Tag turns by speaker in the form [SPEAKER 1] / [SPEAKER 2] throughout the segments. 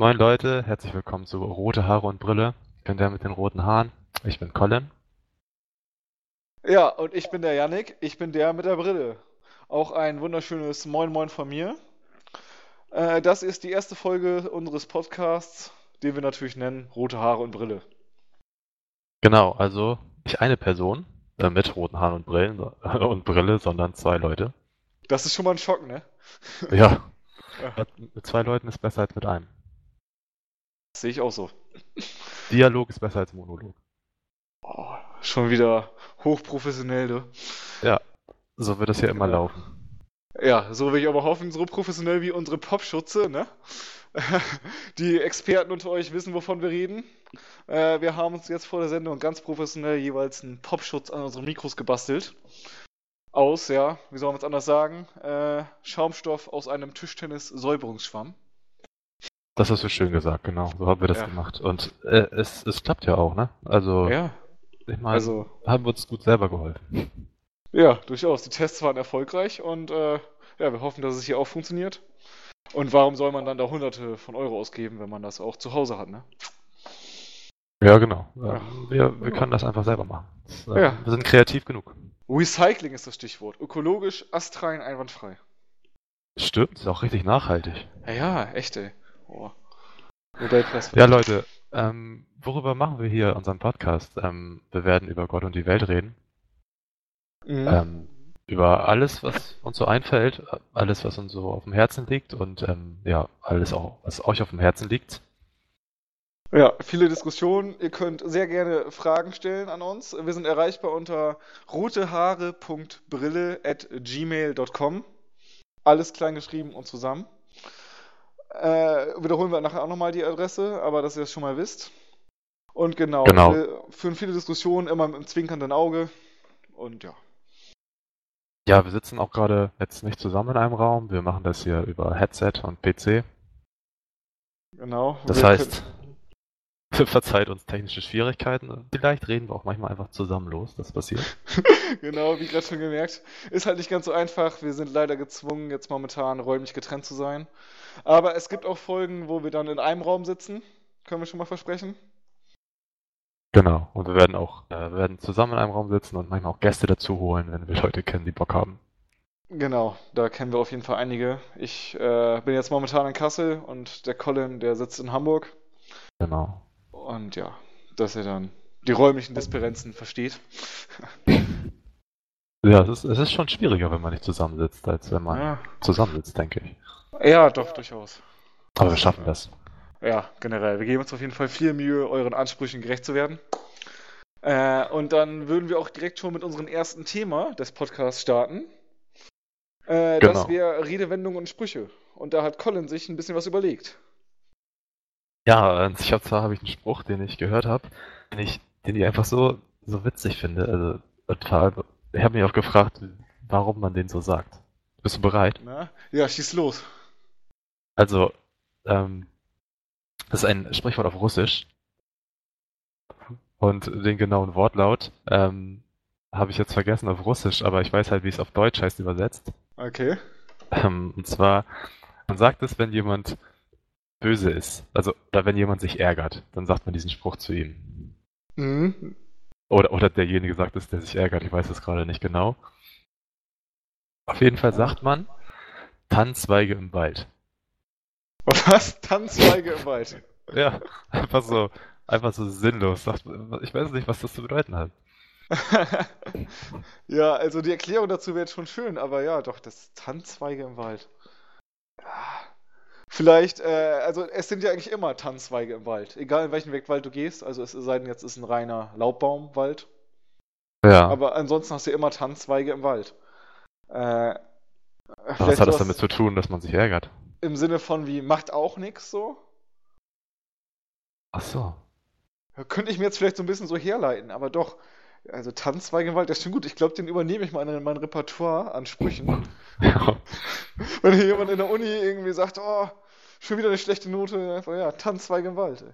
[SPEAKER 1] Moin Leute, herzlich willkommen zu Rote Haare und Brille. Ich bin der mit den roten Haaren. Ich bin Colin.
[SPEAKER 2] Ja, und ich bin der Yannick, ich bin der mit der Brille. Auch ein wunderschönes Moin Moin von mir. Äh, das ist die erste Folge unseres Podcasts, den wir natürlich nennen Rote Haare und Brille.
[SPEAKER 1] Genau, also nicht eine Person äh, mit roten Haaren und Brillen und Brille, sondern zwei Leute.
[SPEAKER 2] Das ist schon mal ein Schock, ne?
[SPEAKER 1] Ja. Mit zwei Leuten ist besser als mit einem.
[SPEAKER 2] Das sehe ich auch so.
[SPEAKER 1] Dialog ist besser als Monolog.
[SPEAKER 2] Oh, schon wieder hochprofessionell, du.
[SPEAKER 1] Ja, so wird es hier immer
[SPEAKER 2] Ja.
[SPEAKER 1] laufen.
[SPEAKER 2] Ja, so will ich aber hoffen, so professionell wie unsere Popschutze, ne? Die Experten unter euch wissen, wovon wir reden. Äh, wir haben uns jetzt vor der Sendung ganz professionell jeweils einen Popschutz an unsere Mikros gebastelt. Aus, ja, wie soll man es anders sagen? Äh, Schaumstoff aus einem Tischtennis-Säuberungsschwamm.
[SPEAKER 1] Das hast du schön gesagt, genau. So haben wir das
[SPEAKER 2] Ja.
[SPEAKER 1] gemacht. Und äh, es, es klappt ja auch, ne? Also,
[SPEAKER 2] Ja,
[SPEAKER 1] ich meine,
[SPEAKER 2] also,
[SPEAKER 1] haben wir uns gut selber geholfen.
[SPEAKER 2] ja, durchaus. Die Tests waren erfolgreich und äh, ja, wir hoffen, dass es hier auch funktioniert. Und warum soll man dann da hunderte von Euro ausgeben, wenn man das auch zu Hause hat, ne?
[SPEAKER 1] Ja, genau.
[SPEAKER 2] Ja.
[SPEAKER 1] Wir, wir können das einfach selber machen. Das, äh,
[SPEAKER 2] Ja.
[SPEAKER 1] Wir sind kreativ genug.
[SPEAKER 2] Recycling ist das Stichwort. Ökologisch, astrein, einwandfrei.
[SPEAKER 1] Stimmt, ist auch richtig nachhaltig.
[SPEAKER 2] Ja, ja, echt, ey. Oh.
[SPEAKER 1] Ja, Leute, ähm, worüber machen wir hier unseren Podcast? Ähm, wir werden über Gott und die Welt reden.
[SPEAKER 2] Mhm.
[SPEAKER 1] Ähm, über alles, was uns so einfällt, alles, was uns so auf dem Herzen liegt und ähm, ja, alles auch, was euch auf dem Herzen liegt.
[SPEAKER 2] Ja, viele Diskussionen. Ihr könnt sehr gerne Fragen stellen an uns. Wir sind erreichbar unter rotehaare.brille.gmail.com. Alles klein geschrieben und zusammen. Äh, wiederholen wir nachher auch nochmal die Adresse, aber dass ihr es schon mal wisst. Und genau,
[SPEAKER 1] Genau.
[SPEAKER 2] wir führen viele Diskussionen immer mit einem zwinkernden Auge. Und ja.
[SPEAKER 1] Ja, wir sitzen auch gerade jetzt nicht zusammen in einem Raum. Wir machen das hier über Headset und PC.
[SPEAKER 2] Genau.
[SPEAKER 1] Das
[SPEAKER 2] Wir
[SPEAKER 1] heißt, verzeiht uns technische Schwierigkeiten. Vielleicht reden wir auch manchmal einfach zusammen los. Das passiert.
[SPEAKER 2] Genau, wie gerade schon gemerkt. Ist halt nicht ganz so einfach. Wir sind leider gezwungen, jetzt momentan räumlich getrennt zu sein. Aber es gibt auch Folgen, wo wir dann in einem Raum sitzen. Können wir schon mal versprechen.
[SPEAKER 1] Genau. Und wir werden auch, äh, werden zusammen in einem Raum sitzen und manchmal auch Gäste dazu holen, wenn wir Leute kennen, die Bock haben.
[SPEAKER 2] Genau, da kennen wir auf jeden Fall einige. Ich äh, bin jetzt momentan in Kassel und der Colin, der sitzt in Hamburg.
[SPEAKER 1] Genau.
[SPEAKER 2] Und ja, dass er dann die räumlichen Differenzen versteht.
[SPEAKER 1] Ja, es ist, es ist schon schwieriger, wenn man nicht zusammensitzt, als wenn man
[SPEAKER 2] Ja,
[SPEAKER 1] zusammensitzt, denke ich.
[SPEAKER 2] Ja doch, durchaus.
[SPEAKER 1] Aber wir schaffen das.
[SPEAKER 2] Ja, generell. Wir geben uns auf jeden Fall viel Mühe, euren Ansprüchen gerecht zu werden. Äh, und dann würden wir auch direkt schon mit unserem ersten Thema des Podcasts starten. Äh,
[SPEAKER 1] Genau.
[SPEAKER 2] Das wäre Redewendungen und Sprüche. Und da hat Colin sich ein bisschen was überlegt.
[SPEAKER 1] Ja, ich habe zwar habe ich einen Spruch, den ich gehört habe, den ich, den ich einfach so, so witzig finde. Also, total, ich habe mich auch gefragt, warum man den so sagt. Bist du bereit?
[SPEAKER 2] Na? Ja, schieß los.
[SPEAKER 1] Also, ähm, das ist ein Sprichwort auf Russisch. Und den genauen Wortlaut ähm, habe ich jetzt vergessen auf Russisch, aber ich weiß halt, wie es auf Deutsch heißt übersetzt.
[SPEAKER 2] Okay.
[SPEAKER 1] Ähm, und zwar, man sagt es, wenn jemand böse ist, also oder wenn jemand sich ärgert, dann sagt man diesen Spruch zu ihm.
[SPEAKER 2] Mhm.
[SPEAKER 1] Oder, oder derjenige sagt es, der sich ärgert, ich weiß es gerade nicht genau. Auf jeden Fall sagt man Tannenzweige im Wald.
[SPEAKER 2] Was? Tannenzweige im Wald.
[SPEAKER 1] Ja, einfach so, einfach so sinnlos. Ich weiß nicht, was das zu bedeuten hat.
[SPEAKER 2] ja, also die Erklärung dazu wäre jetzt schon schön, aber ja, doch, das Tannenzweige im Wald. Vielleicht, äh, also es sind ja eigentlich immer Tannenzweige im Wald, egal in welchen Wald du gehst. Also es sei denn, jetzt ist ein reiner Laubbaumwald.
[SPEAKER 1] Ja,
[SPEAKER 2] Aber ansonsten hast du immer Tannenzweige im Wald. Äh,
[SPEAKER 1] was hat das damit zu tun, dass man sich ärgert?
[SPEAKER 2] Im Sinne von wie macht auch nichts so?
[SPEAKER 1] Ach so.
[SPEAKER 2] Könnte ich mir jetzt vielleicht so ein bisschen so herleiten, aber doch. Also Tannenzweige im Wald, das ist schon gut. Ich glaube, den übernehme ich mal in mein Repertoire an Sprüchen.
[SPEAKER 1] Ja.
[SPEAKER 2] Wenn hier jemand in der Uni irgendwie sagt, oh, schon wieder eine schlechte Note, einfach, ja, Tannenzweige im Wald. Ey.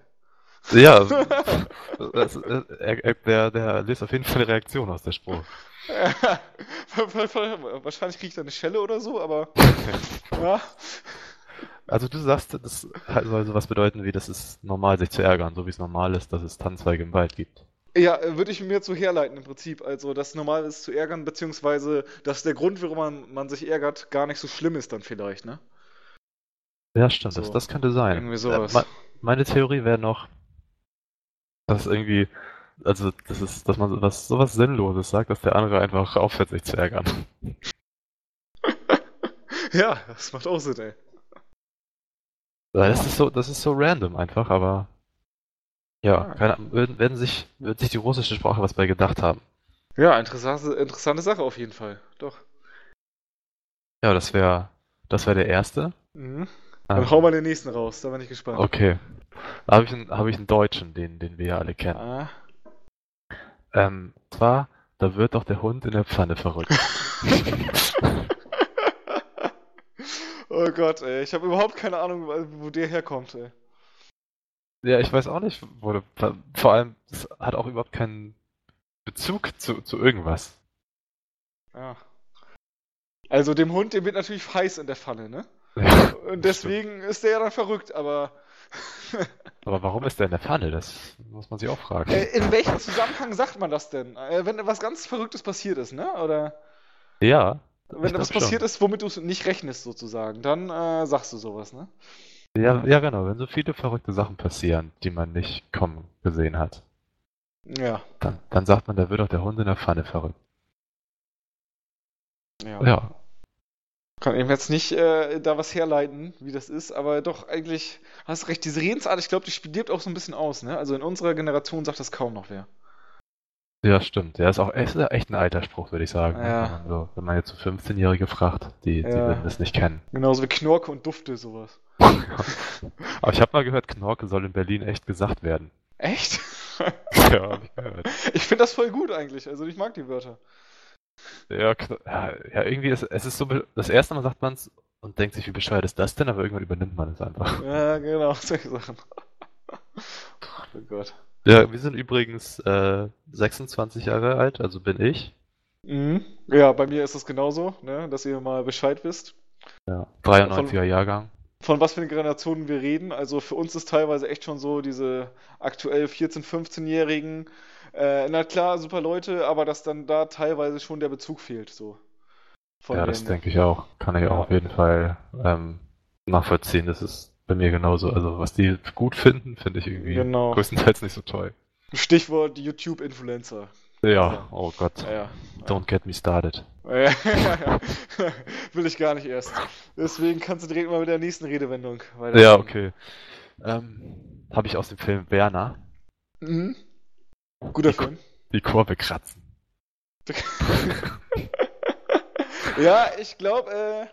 [SPEAKER 1] Ja, das, er, der, der löst auf jeden Fall eine Reaktion aus, der Spruch.
[SPEAKER 2] Ja, wahrscheinlich kriege ich da eine Schelle oder so, aber ja,
[SPEAKER 1] Also du sagst, das soll sowas bedeuten wie, das ist normal, sich zu ärgern, so wie es normal ist, dass es Tannenzweige im Wald gibt.
[SPEAKER 2] Ja, äh, würde ich mir zu herleiten im Prinzip. Also, dass normal ist zu ärgern, beziehungsweise, dass der Grund, warum man, man sich ärgert, gar nicht so schlimm ist dann vielleicht, ne?
[SPEAKER 1] Ja, stimmt,
[SPEAKER 2] So,
[SPEAKER 1] das, das könnte sein.
[SPEAKER 2] irgendwie
[SPEAKER 1] Äh,
[SPEAKER 2] sowas.
[SPEAKER 1] me- meine Theorie wäre noch, dass irgendwie, also das ist, dass man was sowas Sinnloses sagt, dass der andere einfach aufhört, sich zu ärgern.
[SPEAKER 2] Ja, das macht auch Sinn, ey.
[SPEAKER 1] Das ist so, das ist so random einfach, aber ja,
[SPEAKER 2] Ah.
[SPEAKER 1] keine Ahnung, werden, sich, wird sich die russische Sprache was bei gedacht haben.
[SPEAKER 2] Ja, interessante, interessante Sache auf jeden Fall. Doch.
[SPEAKER 1] Ja, das wäre, das wäre der erste.
[SPEAKER 2] Mhm. Dann
[SPEAKER 1] Ähm,
[SPEAKER 2] hau mal den nächsten raus, da bin ich gespannt.
[SPEAKER 1] okay. Da habe ich einen, habe ich einen Deutschen, den, den wir ja alle kennen.
[SPEAKER 2] Ah.
[SPEAKER 1] Ähm, zwar, da wird doch der Hund in der Pfanne verrückt.
[SPEAKER 2] oh Gott, ey. Ich habe überhaupt keine Ahnung, wo der herkommt, ey.
[SPEAKER 1] Ja, ich weiß auch nicht, wo der, vor allem, es hat auch überhaupt keinen Bezug zu, zu irgendwas.
[SPEAKER 2] Ja. Also dem Hund, dem wird natürlich heiß in der Pfanne, ne?
[SPEAKER 1] Ja,
[SPEAKER 2] Und deswegen ist der ja dann verrückt, aber
[SPEAKER 1] aber warum ist der in der Pfanne? Das muss man sich auch fragen.
[SPEAKER 2] äh, in welchem Zusammenhang sagt man das denn? Äh, wenn was ganz Verrücktes passiert ist, ne? Oder
[SPEAKER 1] Ja,
[SPEAKER 2] wenn
[SPEAKER 1] ich
[SPEAKER 2] etwas
[SPEAKER 1] glaub schon.
[SPEAKER 2] passiert ist, womit du nicht rechnest, sozusagen, dann äh, sagst du sowas, ne?
[SPEAKER 1] Ja, ja, genau. Wenn so viele verrückte Sachen passieren, die man nicht kommen gesehen hat,
[SPEAKER 2] Ja.
[SPEAKER 1] dann, dann sagt man, da wird doch der Hund in der Pfanne verrückt.
[SPEAKER 2] Ja.
[SPEAKER 1] Ja,
[SPEAKER 2] Kann eben jetzt nicht äh, da was herleiten, wie das ist, aber doch eigentlich hast recht. Diese Redensart, ich glaube, die stirbt auch so ein bisschen aus, ne? Also in unserer Generation sagt das kaum noch wer.
[SPEAKER 1] Ja, stimmt. Der ist auch echt, echt ein alter Spruch, würde ich sagen.
[SPEAKER 2] Ja.
[SPEAKER 1] Wenn, man so, wenn man jetzt so 15-Jährige fragt, die, die
[SPEAKER 2] Ja.
[SPEAKER 1] würden das nicht kennen.
[SPEAKER 2] Genauso wie Knorke und Dufte, sowas.
[SPEAKER 1] Aber ich habe mal gehört, Knorke soll in Berlin echt gesagt werden.
[SPEAKER 2] Echt?
[SPEAKER 1] Ja, hab ich gehört.
[SPEAKER 2] Ich finde das voll gut eigentlich. Also ich mag die Wörter.
[SPEAKER 1] Ja, ja, ja, irgendwie ist es ist so, das erste Mal sagt man es und denkt sich, wie bescheuert ist das denn, aber irgendwann übernimmt man es einfach.
[SPEAKER 2] Ja, genau, solche Sachen. Oh Gott.
[SPEAKER 1] Ja, wir sind übrigens äh, 26 Jahre alt, also bin ich.
[SPEAKER 2] Mhm. Ja, bei mir ist es genauso, ne? Dass ihr mal Bescheid wisst.
[SPEAKER 1] Ja. 93er Jahrgang.
[SPEAKER 2] Von was für eine Generationen wir reden. Also für uns ist teilweise echt schon so diese aktuell 14-, 15-Jährigen. Äh, na klar, super Leute, aber dass dann da teilweise schon der Bezug fehlt, so. Von
[SPEAKER 1] Ja, das
[SPEAKER 2] den-
[SPEAKER 1] denke ich auch. Kann ich
[SPEAKER 2] Ja.
[SPEAKER 1] auch auf jeden Fall ähm, nachvollziehen. Das ist bei mir genauso. Also was die gut finden, finde ich irgendwie
[SPEAKER 2] Genau.
[SPEAKER 1] größtenteils nicht so toll.
[SPEAKER 2] Stichwort YouTube-Influencer.
[SPEAKER 1] Ja, oh Gott.
[SPEAKER 2] Ja, ja.
[SPEAKER 1] Don't get me started.
[SPEAKER 2] Will ich gar nicht erst. Deswegen kannst du direkt mal mit der nächsten Redewendung weiter.
[SPEAKER 1] Ja, okay. Ähm, Habe ich aus dem Film Werner
[SPEAKER 2] Mhm. Guter
[SPEAKER 1] Die-
[SPEAKER 2] Film.
[SPEAKER 1] die Kurve kratzen.
[SPEAKER 2] Ja, ich glaube, äh,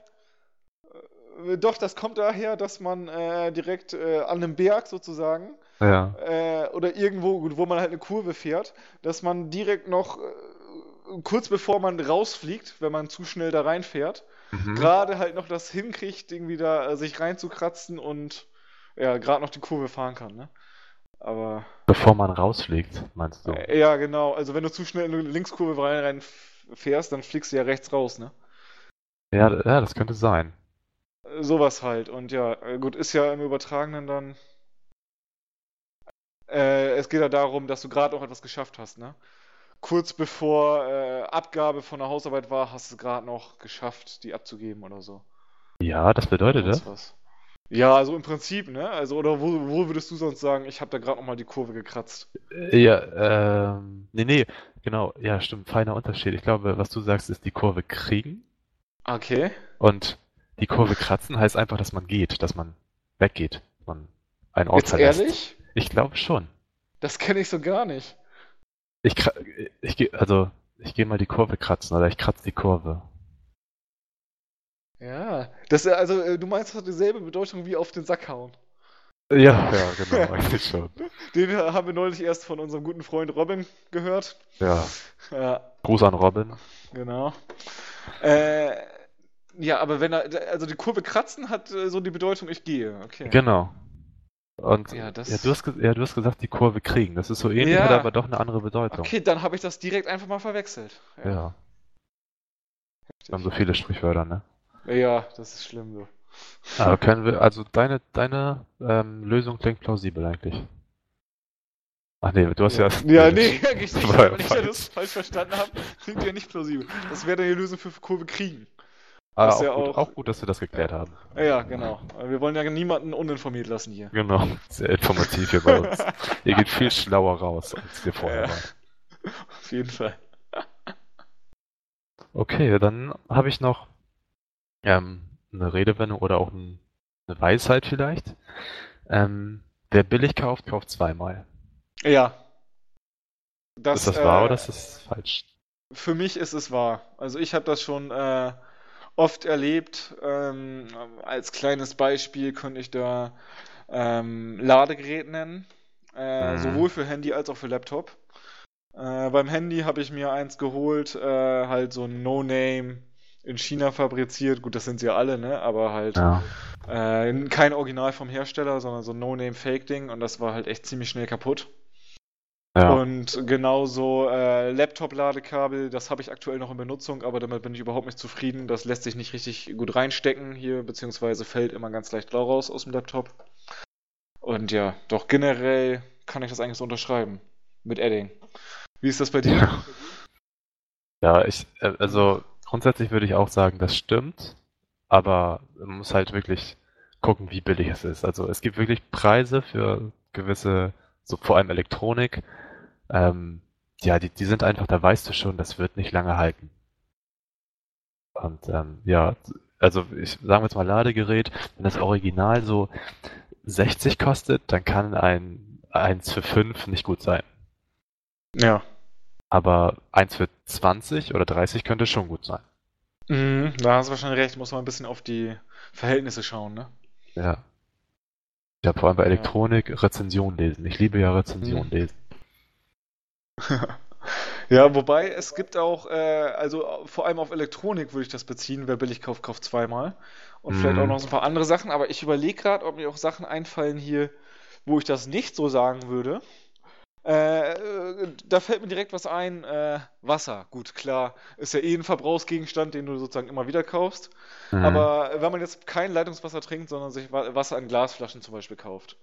[SPEAKER 2] doch, das kommt daher, dass man äh, direkt äh, an einem Berg sozusagen
[SPEAKER 1] Ja.
[SPEAKER 2] äh, oder irgendwo, wo man halt eine Kurve fährt, dass man direkt noch äh, kurz bevor man rausfliegt, wenn man zu schnell da reinfährt,
[SPEAKER 1] Mhm.
[SPEAKER 2] gerade halt noch das hinkriegt, irgendwie da äh, sich reinzukratzen und ja, gerade noch die Kurve fahren kann, ne? Aber
[SPEAKER 1] Bevor man rausfliegt, meinst du?
[SPEAKER 2] äh, ja, genau. Also wenn du zu schnell in eine Linkskurve rein, rein fährst, dann fliegst du ja rechts raus, ne?
[SPEAKER 1] Ja, ja, das könnte sein.
[SPEAKER 2] Äh, Sowas halt. Und ja, äh, gut, ist ja im Übertragenen dann. Äh, es geht ja darum, dass du gerade auch etwas geschafft hast, ne? Kurz bevor äh, Abgabe von der Hausarbeit war, hast du es gerade noch geschafft, die abzugeben oder so.
[SPEAKER 1] Ja, das bedeutet das?
[SPEAKER 2] was. Ja, also im Prinzip, ne? Also, oder wo, wo würdest du sonst sagen, ich habe da gerade nochmal die Kurve gekratzt?
[SPEAKER 1] Ja, ähm, nee, nee, genau, ja, stimmt, feiner Unterschied. Ich glaube, was du sagst, ist die Kurve kriegen
[SPEAKER 2] Okay.
[SPEAKER 1] und die Kurve kratzen heißt einfach, dass man geht, dass man weggeht, dass man einen Ort
[SPEAKER 2] Jetzt
[SPEAKER 1] verlässt.
[SPEAKER 2] ehrlich?
[SPEAKER 1] Ich glaube schon.
[SPEAKER 2] Das kenne ich so gar nicht.
[SPEAKER 1] Ich, ich gehe, also, ich gehe mal die Kurve kratzen oder ich kratze die Kurve.
[SPEAKER 2] Ja. Das, also, äh, du meinst, das hat dieselbe Bedeutung wie auf den Sack hauen.
[SPEAKER 1] Ja, ja, genau, eigentlich schon.
[SPEAKER 2] Den äh, haben wir neulich erst von unserem guten Freund Robin gehört.
[SPEAKER 1] Ja,
[SPEAKER 2] Ja,
[SPEAKER 1] Gruß an Robin.
[SPEAKER 2] genau. Äh, ja, aber wenn er, also die Kurve kratzen hat äh, so die Bedeutung, ich gehe. Okay.
[SPEAKER 1] Genau. Und
[SPEAKER 2] Ja, das-
[SPEAKER 1] ja, du hast, ja, du hast gesagt, die Kurve kriegen. Das ist so ähnlich,
[SPEAKER 2] Ja.
[SPEAKER 1] hat aber doch eine andere Bedeutung.
[SPEAKER 2] Okay, dann habe ich das direkt einfach mal verwechselt.
[SPEAKER 1] Ja, wir haben so viele Sprichwörter, ne?
[SPEAKER 2] Ja, das ist schlimm so.
[SPEAKER 1] Aber können wir, also deine, deine ähm, Lösung klingt plausibel eigentlich. Ach nee, du hast ja.
[SPEAKER 2] Ja, nee, eigentlich nicht.
[SPEAKER 1] War ja
[SPEAKER 2] Wenn ich
[SPEAKER 1] falsch.
[SPEAKER 2] das falsch verstanden habe, klingt ja nicht plausibel. Das wäre die Lösung für Kurve kriegen.
[SPEAKER 1] Ah,
[SPEAKER 2] was
[SPEAKER 1] auch,
[SPEAKER 2] ja
[SPEAKER 1] gut,
[SPEAKER 2] auch-
[SPEAKER 1] auch gut, dass wir das geklärt haben.
[SPEAKER 2] Ja, Ja, genau. Wir wollen ja niemanden uninformiert lassen hier.
[SPEAKER 1] Genau. Sehr informativ hier bei uns. Ihr geht viel schlauer raus, als wir vorher
[SPEAKER 2] Ja.
[SPEAKER 1] waren.
[SPEAKER 2] Auf jeden Fall.
[SPEAKER 1] Okay, dann habe ich noch ähm, eine Redewendung oder auch ein, eine Weisheit vielleicht. Ähm, wer billig kauft, kauft zweimal.
[SPEAKER 2] Ja.
[SPEAKER 1] ist das wahr
[SPEAKER 2] äh,
[SPEAKER 1] oder ist das falsch?
[SPEAKER 2] Für mich ist es wahr. Also ich habe das schon äh, oft erlebt. Ähm, als kleines Beispiel könnte ich da ähm, Ladegerät nennen. Äh,
[SPEAKER 1] Mhm.
[SPEAKER 2] Sowohl für Handy als auch für Laptop. Äh, beim Handy habe ich mir eins geholt, äh, halt so ein No-Name in China fabriziert. Gut, das sind sie ja alle, ne? Aber halt
[SPEAKER 1] Ja.
[SPEAKER 2] äh, kein Original vom Hersteller, sondern so ein No-Name-Fake-Ding. Und das war halt echt ziemlich schnell kaputt.
[SPEAKER 1] Ja.
[SPEAKER 2] Und genauso äh, Laptop-Ladekabel, das habe ich aktuell noch in Benutzung, aber damit bin ich überhaupt nicht zufrieden. Das lässt sich nicht richtig gut reinstecken hier, beziehungsweise fällt immer ganz leicht blau raus aus dem Laptop. Und ja, doch generell kann ich das eigentlich so unterschreiben. Mit Edding. Wie ist das bei dir?
[SPEAKER 1] Ja, ich, äh, also grundsätzlich würde ich auch sagen, das stimmt, aber man muss halt wirklich gucken, wie billig es ist. Also es gibt wirklich Preise für gewisse, so vor allem Elektronik, ähm, ja, die, die sind einfach, da weißt du schon, das wird nicht lange halten. Und ähm, ja, also ich sagen wir jetzt mal Ladegerät, wenn das Original so 60 kostet, dann kann ein eins für 5 nicht gut sein.
[SPEAKER 2] Ja.
[SPEAKER 1] Aber eins für 20 oder 30 könnte schon gut sein.
[SPEAKER 2] Mhm, da hast du wahrscheinlich recht, muss man ein bisschen auf die Verhältnisse schauen, ne?
[SPEAKER 1] Ja. Ja, vor allem bei
[SPEAKER 2] Ja.
[SPEAKER 1] Elektronik Rezension lesen. Ich liebe ja Rezension
[SPEAKER 2] Mhm.
[SPEAKER 1] lesen.
[SPEAKER 2] Ja, wobei es gibt auch, äh, also vor allem auf Elektronik würde ich das beziehen, wer billig kauft, kauft zweimal. Und vielleicht
[SPEAKER 1] Mhm.
[SPEAKER 2] auch noch so ein paar andere Sachen, aber ich überlege gerade, ob mir auch Sachen einfallen hier, wo ich das nicht so sagen würde. Äh, da fällt mir direkt was ein, äh, Wasser. Gut, klar, ist ja eh ein Verbrauchsgegenstand, den du sozusagen immer wieder kaufst.
[SPEAKER 1] Mhm.
[SPEAKER 2] Aber wenn man jetzt kein Leitungswasser trinkt, sondern sich Wa- Wasser in Glasflaschen zum Beispiel kauft,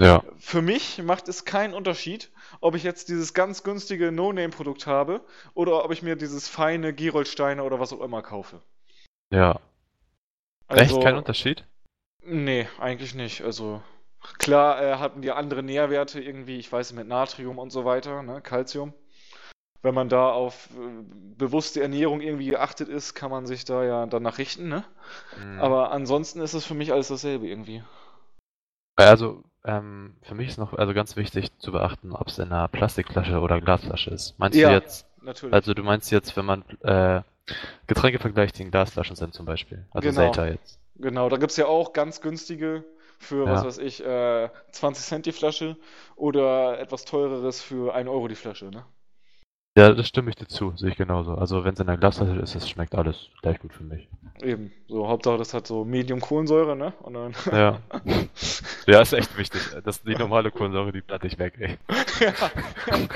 [SPEAKER 1] Ja,
[SPEAKER 2] für mich macht es keinen Unterschied, ob ich jetzt dieses ganz günstige No-Name-Produkt habe oder ob ich mir dieses feine Gerolsteiner oder was auch immer kaufe.
[SPEAKER 1] ja.
[SPEAKER 2] Also,
[SPEAKER 1] Echt kein Unterschied?
[SPEAKER 2] Nee, eigentlich nicht. Also klar äh, hatten die andere Nährwerte irgendwie, ich weiß nicht, mit Natrium und so weiter, ne, Calcium. Wenn man da auf äh, bewusste Ernährung irgendwie geachtet ist, kann man sich da ja danach richten, ne?
[SPEAKER 1] Mhm.
[SPEAKER 2] Aber ansonsten ist es für mich alles dasselbe irgendwie.
[SPEAKER 1] Also, ähm, für mich ist noch also ganz wichtig zu beachten, ob es in einer Plastikflasche oder Glasflasche ist. Meinst
[SPEAKER 2] Ja.
[SPEAKER 1] du jetzt,
[SPEAKER 2] Natürlich.
[SPEAKER 1] also du meinst jetzt, wenn man äh, Getränke vergleicht, die in Glasflaschen sind zum Beispiel. Also
[SPEAKER 2] Genau.
[SPEAKER 1] Selter jetzt.
[SPEAKER 2] Genau, da gibt es ja auch ganz günstige für, was
[SPEAKER 1] Ja.
[SPEAKER 2] weiß ich, äh, 20 Cent die Flasche oder etwas teureres für 1 Euro die Flasche, ne?
[SPEAKER 1] Ja, das stimme ich dir zu, sehe ich genauso. Also wenn es in der Glasflasche ist, es schmeckt alles gleich gut für mich.
[SPEAKER 2] Eben. So, Hauptsache das hat so Medium Kohlensäure, ne? Und dann.
[SPEAKER 1] Ja. Ja, ist echt wichtig. Das, die normale Kohlensäure, die bleibt nicht weg, ey.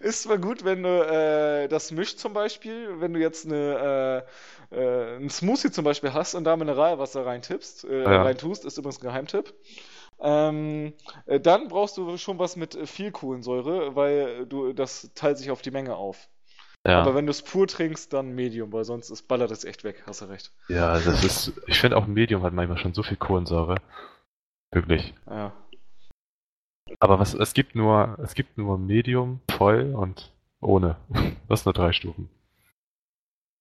[SPEAKER 2] Ist zwar gut, wenn du äh, das mischt zum Beispiel, wenn du jetzt eine, äh, äh, einen Smoothie zum Beispiel hast und da Mineralwasser reintippst, äh,
[SPEAKER 1] Ja.
[SPEAKER 2] reintust, ist übrigens ein Geheimtipp. Ähm, äh, dann brauchst du schon was mit äh, viel Kohlensäure, weil du das teilt sich auf die Menge auf.
[SPEAKER 1] Ja.
[SPEAKER 2] Aber wenn du es pur trinkst, dann Medium, weil sonst ist, ballert es echt weg, hast du recht.
[SPEAKER 1] Ja, das ist, ich finde auch Medium hat manchmal schon so viel Kohlensäure. Wirklich.
[SPEAKER 2] Ja.
[SPEAKER 1] Aber was, es gibt nur, es gibt nur Medium, voll und ohne. Das sind nur drei Stufen.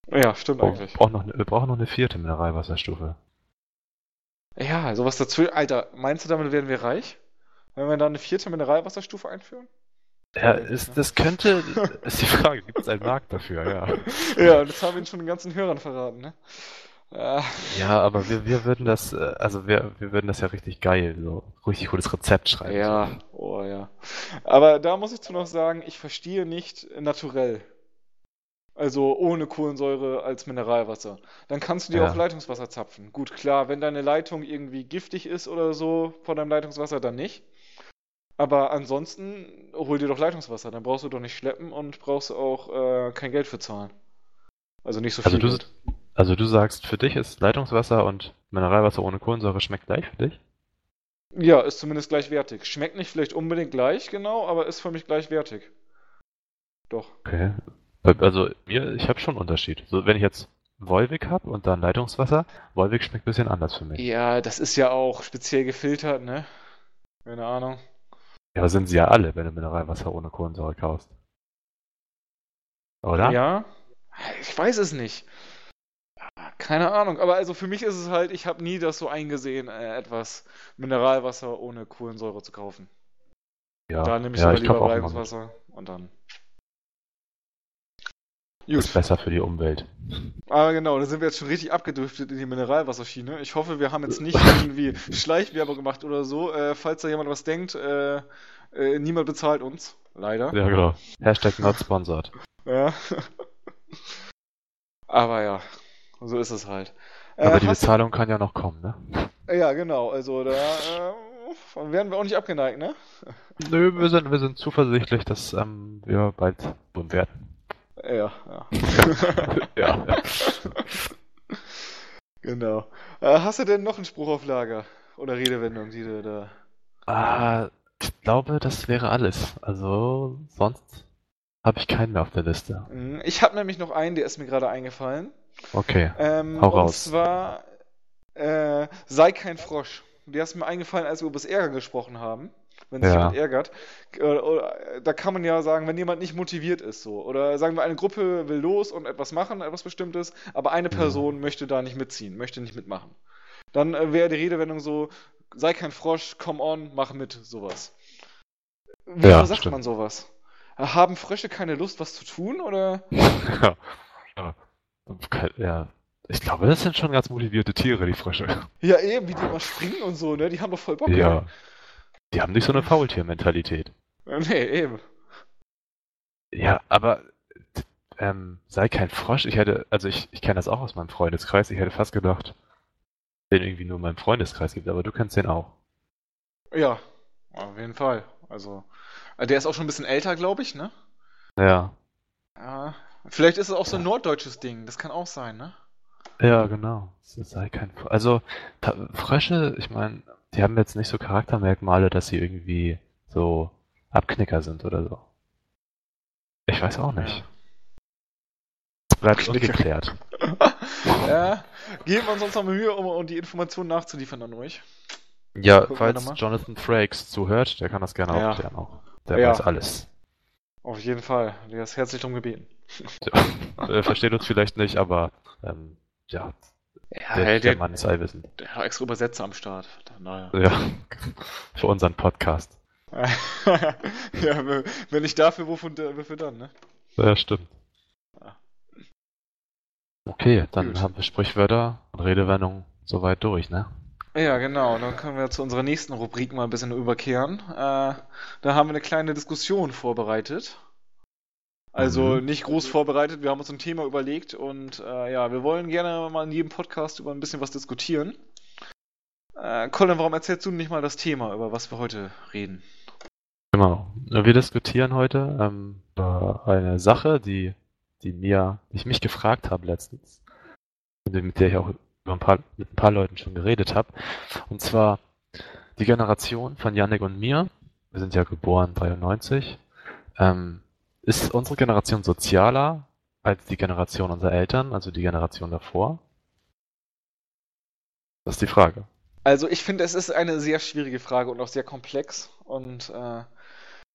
[SPEAKER 2] Ja, stimmt
[SPEAKER 1] Oh,
[SPEAKER 2] eigentlich.
[SPEAKER 1] braucht noch, wir brauchen noch eine vierte Mineralwasserstufe.
[SPEAKER 2] Ja, sowas dazu. Alter, meinst du, damit werden wir reich? Wenn wir da eine vierte Mineralwasserstufe einführen?
[SPEAKER 1] Ja, ist, das könnte, ist die Frage, gibt es einen Markt dafür, ja.
[SPEAKER 2] Ja, das haben wir schon den ganzen Hörern verraten, ne? Ja,
[SPEAKER 1] Ja, aber wir, wir würden das, äh, also wir, wir würden das ja richtig geil, so richtig cooles Rezept schreiben.
[SPEAKER 2] ja, oh ja. Aber da muss ich zu noch sagen, ich verstehe nicht naturell. Also ohne Kohlensäure als Mineralwasser. Dann kannst du dir
[SPEAKER 1] Ja.
[SPEAKER 2] auch Leitungswasser zapfen. Gut, klar, wenn deine Leitung irgendwie giftig ist oder so von deinem Leitungswasser, dann nicht. Aber ansonsten hol dir doch Leitungswasser. Dann brauchst du doch nicht schleppen und brauchst auch äh, kein Geld für zahlen. Also nicht so
[SPEAKER 1] Also
[SPEAKER 2] viel
[SPEAKER 1] du,
[SPEAKER 2] Geld.
[SPEAKER 1] also du sagst, für dich ist Leitungswasser und Mineralwasser ohne Kohlensäure schmeckt gleich für dich?
[SPEAKER 2] Ja, ist zumindest gleichwertig. Schmeckt nicht vielleicht unbedingt gleich genau, aber ist für mich gleichwertig. Doch.
[SPEAKER 1] Okay. Also mir, ich habe schon einen Unterschied. So, wenn ich jetzt Volvic habe und dann Leitungswasser, Volvic schmeckt ein bisschen anders für mich.
[SPEAKER 2] Ja, das ist ja auch speziell gefiltert, ne? Keine Ahnung.
[SPEAKER 1] Ja, aber sind sie ja alle, wenn du Mineralwasser ohne Kohlensäure kaufst. Oder?
[SPEAKER 2] Ja, ich weiß es nicht. Keine Ahnung, aber also für mich ist es halt, ich habe nie das so eingesehen, äh, etwas Mineralwasser ohne Kohlensäure zu kaufen.
[SPEAKER 1] Ja,
[SPEAKER 2] Da nehme ich
[SPEAKER 1] ja,
[SPEAKER 2] aber lieber. Leitungswasser und dann.
[SPEAKER 1] Ist
[SPEAKER 2] Gut,
[SPEAKER 1] besser für die Umwelt.
[SPEAKER 2] aber genau, da sind wir jetzt schon richtig abgedriftet in die Mineralwasserschiene. Ich hoffe, wir haben jetzt nicht irgendwie Schleichwerbung gemacht oder so. Äh, falls da jemand was denkt, äh, äh, niemand bezahlt uns. Leider.
[SPEAKER 1] Ja, genau. Hashtag not sponsored.
[SPEAKER 2] Ja. Aber ja, so ist es halt.
[SPEAKER 1] Aber
[SPEAKER 2] Äh,
[SPEAKER 1] die
[SPEAKER 2] hast-
[SPEAKER 1] Bezahlung kann ja noch kommen, ne?
[SPEAKER 2] Ja, genau. Also da äh, werden wir auch nicht abgeneigt, ne?
[SPEAKER 1] Nö, wir sind, wir sind zuversichtlich, dass ähm, wir bald tun werden.
[SPEAKER 2] Ja, ja.
[SPEAKER 1] ja.
[SPEAKER 2] Genau. Äh, hast du denn noch einen Spruch auf Lager? Oder Redewendung, die du da.
[SPEAKER 1] Ah, ich glaube, das wäre alles. Also, sonst habe ich keinen mehr auf der Liste.
[SPEAKER 2] Hm, Ich habe nämlich noch einen, der ist mir gerade eingefallen.
[SPEAKER 1] Okay.
[SPEAKER 2] Ähm,
[SPEAKER 1] Hau
[SPEAKER 2] und
[SPEAKER 1] raus.
[SPEAKER 2] zwar äh, sei kein Frosch. Der ist mir eingefallen, als wir über das Ärgern gesprochen haben. Wenn sich
[SPEAKER 1] Ja.
[SPEAKER 2] jemand ärgert. Oder, oder, da kann man ja sagen, wenn jemand nicht motiviert ist, so. Oder sagen wir, eine Gruppe will los und etwas machen, etwas Bestimmtes, aber eine
[SPEAKER 1] Mhm.
[SPEAKER 2] Person möchte da nicht mitziehen, möchte nicht mitmachen. Dann äh, wäre die Redewendung so, sei kein Frosch, come on, mach mit, sowas. Wie
[SPEAKER 1] Ja,
[SPEAKER 2] sagt
[SPEAKER 1] stimmt.
[SPEAKER 2] man sowas? Haben Frösche keine Lust, was zu tun, oder?
[SPEAKER 1] ja. Ja. Ich glaube, das sind schon ganz motivierte Tiere, die Frösche.
[SPEAKER 2] Ja, eben, wie die immer springen und so, ne? Die haben doch voll Bock.
[SPEAKER 1] Ja. Die haben nicht so eine Faultier-Mentalität.
[SPEAKER 2] Nee, eben.
[SPEAKER 1] Ja, aber ähm, sei kein Frosch. Ich hätte, also ich, ich kenne das auch aus meinem Freundeskreis. Ich hätte fast gedacht, den irgendwie nur in meinem Freundeskreis gibt, aber du kennst den auch.
[SPEAKER 2] Ja, auf jeden Fall. Also, äh, der ist auch schon ein bisschen älter, glaube ich, ne?
[SPEAKER 1] Ja.
[SPEAKER 2] Ja. Vielleicht ist es auch so ein norddeutsches Ding. Das kann auch sein, ne?
[SPEAKER 1] Ja, genau. Sei kein Frosch. Also, Frösche, ich meine, die haben jetzt nicht so Charaktermerkmale, dass sie irgendwie so Abknicker sind oder so. Ich weiß auch nicht. Bleibt
[SPEAKER 2] Abknicker.
[SPEAKER 1] ungeklärt.
[SPEAKER 2] ja, geben wir uns uns noch Mühe, um, um die Informationen nachzuliefern an euch.
[SPEAKER 1] Ja,
[SPEAKER 2] Gucken
[SPEAKER 1] falls. Jonathan Frakes zuhört, der kann das gerne
[SPEAKER 2] Ja.
[SPEAKER 1] aufklären auch. Der
[SPEAKER 2] Ja.
[SPEAKER 1] weiß alles.
[SPEAKER 2] Auf jeden Fall. Der ist herzlich drum gebeten.
[SPEAKER 1] Ja. Er versteht uns vielleicht nicht, aber ähm, ja,
[SPEAKER 2] Ja,
[SPEAKER 1] der,
[SPEAKER 2] der,
[SPEAKER 1] der Mann ist allwissend.
[SPEAKER 2] der hat extra Übersetzer am Start. Naja.
[SPEAKER 1] Ja, für unseren Podcast.
[SPEAKER 2] ja, wenn- nicht dafür, wofür, wofür dann, ne?
[SPEAKER 1] Ja, stimmt. Okay, dann
[SPEAKER 2] Gut.
[SPEAKER 1] haben wir Sprichwörter und Redewendungen soweit durch, ne?
[SPEAKER 2] Ja, genau. Dann können wir zu unserer nächsten Rubrik mal ein bisschen überkehren. Äh, da haben wir eine kleine Diskussion vorbereitet. Also
[SPEAKER 1] Mhm.
[SPEAKER 2] nicht groß vorbereitet, wir haben uns ein Thema überlegt und äh, ja, wir wollen gerne mal in jedem Podcast über ein bisschen was diskutieren. Äh, Colin, warum erzählst du nicht mal das Thema, über was wir heute reden?
[SPEAKER 1] Genau. Wir diskutieren heute ähm, über eine Sache, die, die mir, die ich mich gefragt habe letztens, mit der ich auch über ein paar, mit ein paar Leuten schon geredet habe. Und zwar die Generation von Yannick und mir. Wir sind ja geboren 93. Ähm, ist unsere Generation sozialer als die Generation unserer Eltern, also die Generation davor? Das ist die Frage.
[SPEAKER 2] Also ich finde, es ist eine sehr schwierige Frage und auch sehr komplex und äh,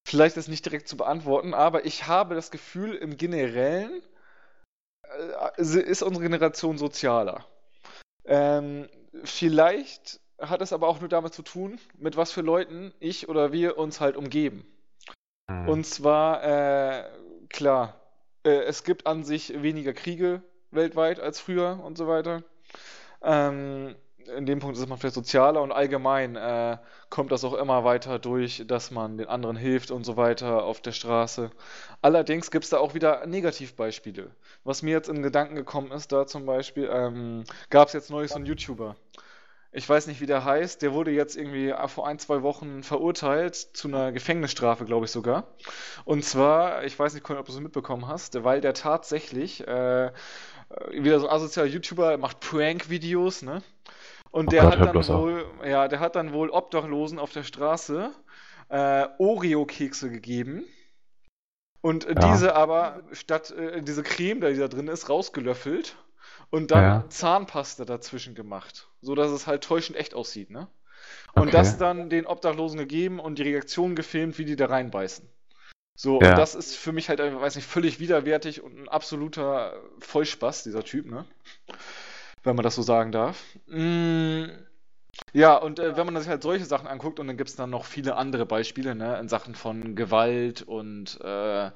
[SPEAKER 2] vielleicht ist nicht direkt zu beantworten, aber ich habe das Gefühl, im Generellen äh, ist unsere Generation sozialer. Ähm, vielleicht hat es aber auch nur damit zu tun, mit was für Leuten ich oder wir uns halt umgeben.
[SPEAKER 1] Hm.
[SPEAKER 2] Und zwar, äh, klar, äh, es gibt an sich weniger Kriege weltweit als früher und so weiter. Ähm, in dem Punkt ist man vielleicht sozialer und allgemein äh, kommt das auch immer weiter durch, dass man den anderen hilft und so weiter auf der Straße. Allerdings gibt es da auch wieder Negativbeispiele. Was mir jetzt in Gedanken gekommen ist, da zum Beispiel ähm, gab es jetzt neulich so einen YouTuber. Ich weiß nicht, wie der heißt. Der wurde jetzt irgendwie vor ein, zwei Wochen verurteilt zu einer Gefängnisstrafe, glaube ich sogar. Und zwar, ich weiß nicht, ob du es mitbekommen hast, weil der tatsächlich äh, wieder so ein asozialer YouTuber macht Prank-Videos, ne? Und
[SPEAKER 1] Oh
[SPEAKER 2] der
[SPEAKER 1] Gott,
[SPEAKER 2] hat dann wohl, ja, der hat dann wohl Obdachlosen auf der Straße äh, Oreo-Kekse gegeben. Und äh,
[SPEAKER 1] Ja.
[SPEAKER 2] diese aber statt äh, diese Creme, die da drin ist, rausgelöffelt und dann
[SPEAKER 1] Ja.
[SPEAKER 2] Zahnpasta dazwischen gemacht, so dass es halt täuschend echt aussieht, ne? Und
[SPEAKER 1] Okay.
[SPEAKER 2] das dann den Obdachlosen gegeben und die Reaktion gefilmt, wie die da reinbeißen. So,
[SPEAKER 1] Ja.
[SPEAKER 2] und das ist für mich halt, einfach, weiß nicht, völlig widerwärtig und ein absoluter Vollspaß, dieser Typ, ne? Wenn man das so sagen darf. Mm, ja, und äh, wenn man sich halt solche Sachen anguckt, und dann gibt es dann noch viele andere Beispiele, ne, in Sachen von Gewalt und äh,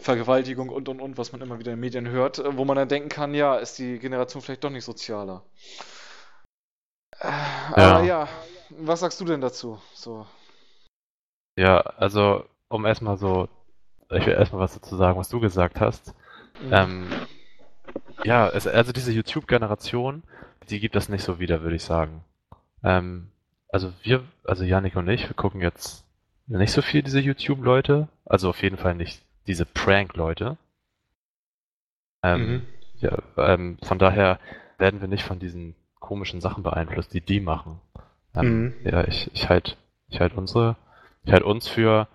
[SPEAKER 2] Vergewaltigung und und und, was man immer wieder in den Medien hört, äh, wo man dann denken kann, ja, ist die Generation vielleicht doch nicht sozialer. Aber ja, was sagst du denn dazu? So.
[SPEAKER 1] Ja, also, um erstmal so, ich will erstmal was dazu sagen, was du gesagt hast.
[SPEAKER 2] Mhm.
[SPEAKER 1] Ähm, ja, also diese YouTube-Generation, die gibt das nicht so wieder, würde ich sagen. Ähm, also wir, also Yannick und ich, wir gucken jetzt nicht so viel diese YouTube-Leute, also auf jeden Fall nicht diese Prank-Leute. Ähm,
[SPEAKER 2] Mhm.
[SPEAKER 1] ja, ähm, von daher werden wir nicht von diesen komischen Sachen beeinflusst, die die machen. Ähm,
[SPEAKER 2] Mhm.
[SPEAKER 1] Ja, ich, ich halt, ich halt unsere, ich halt uns für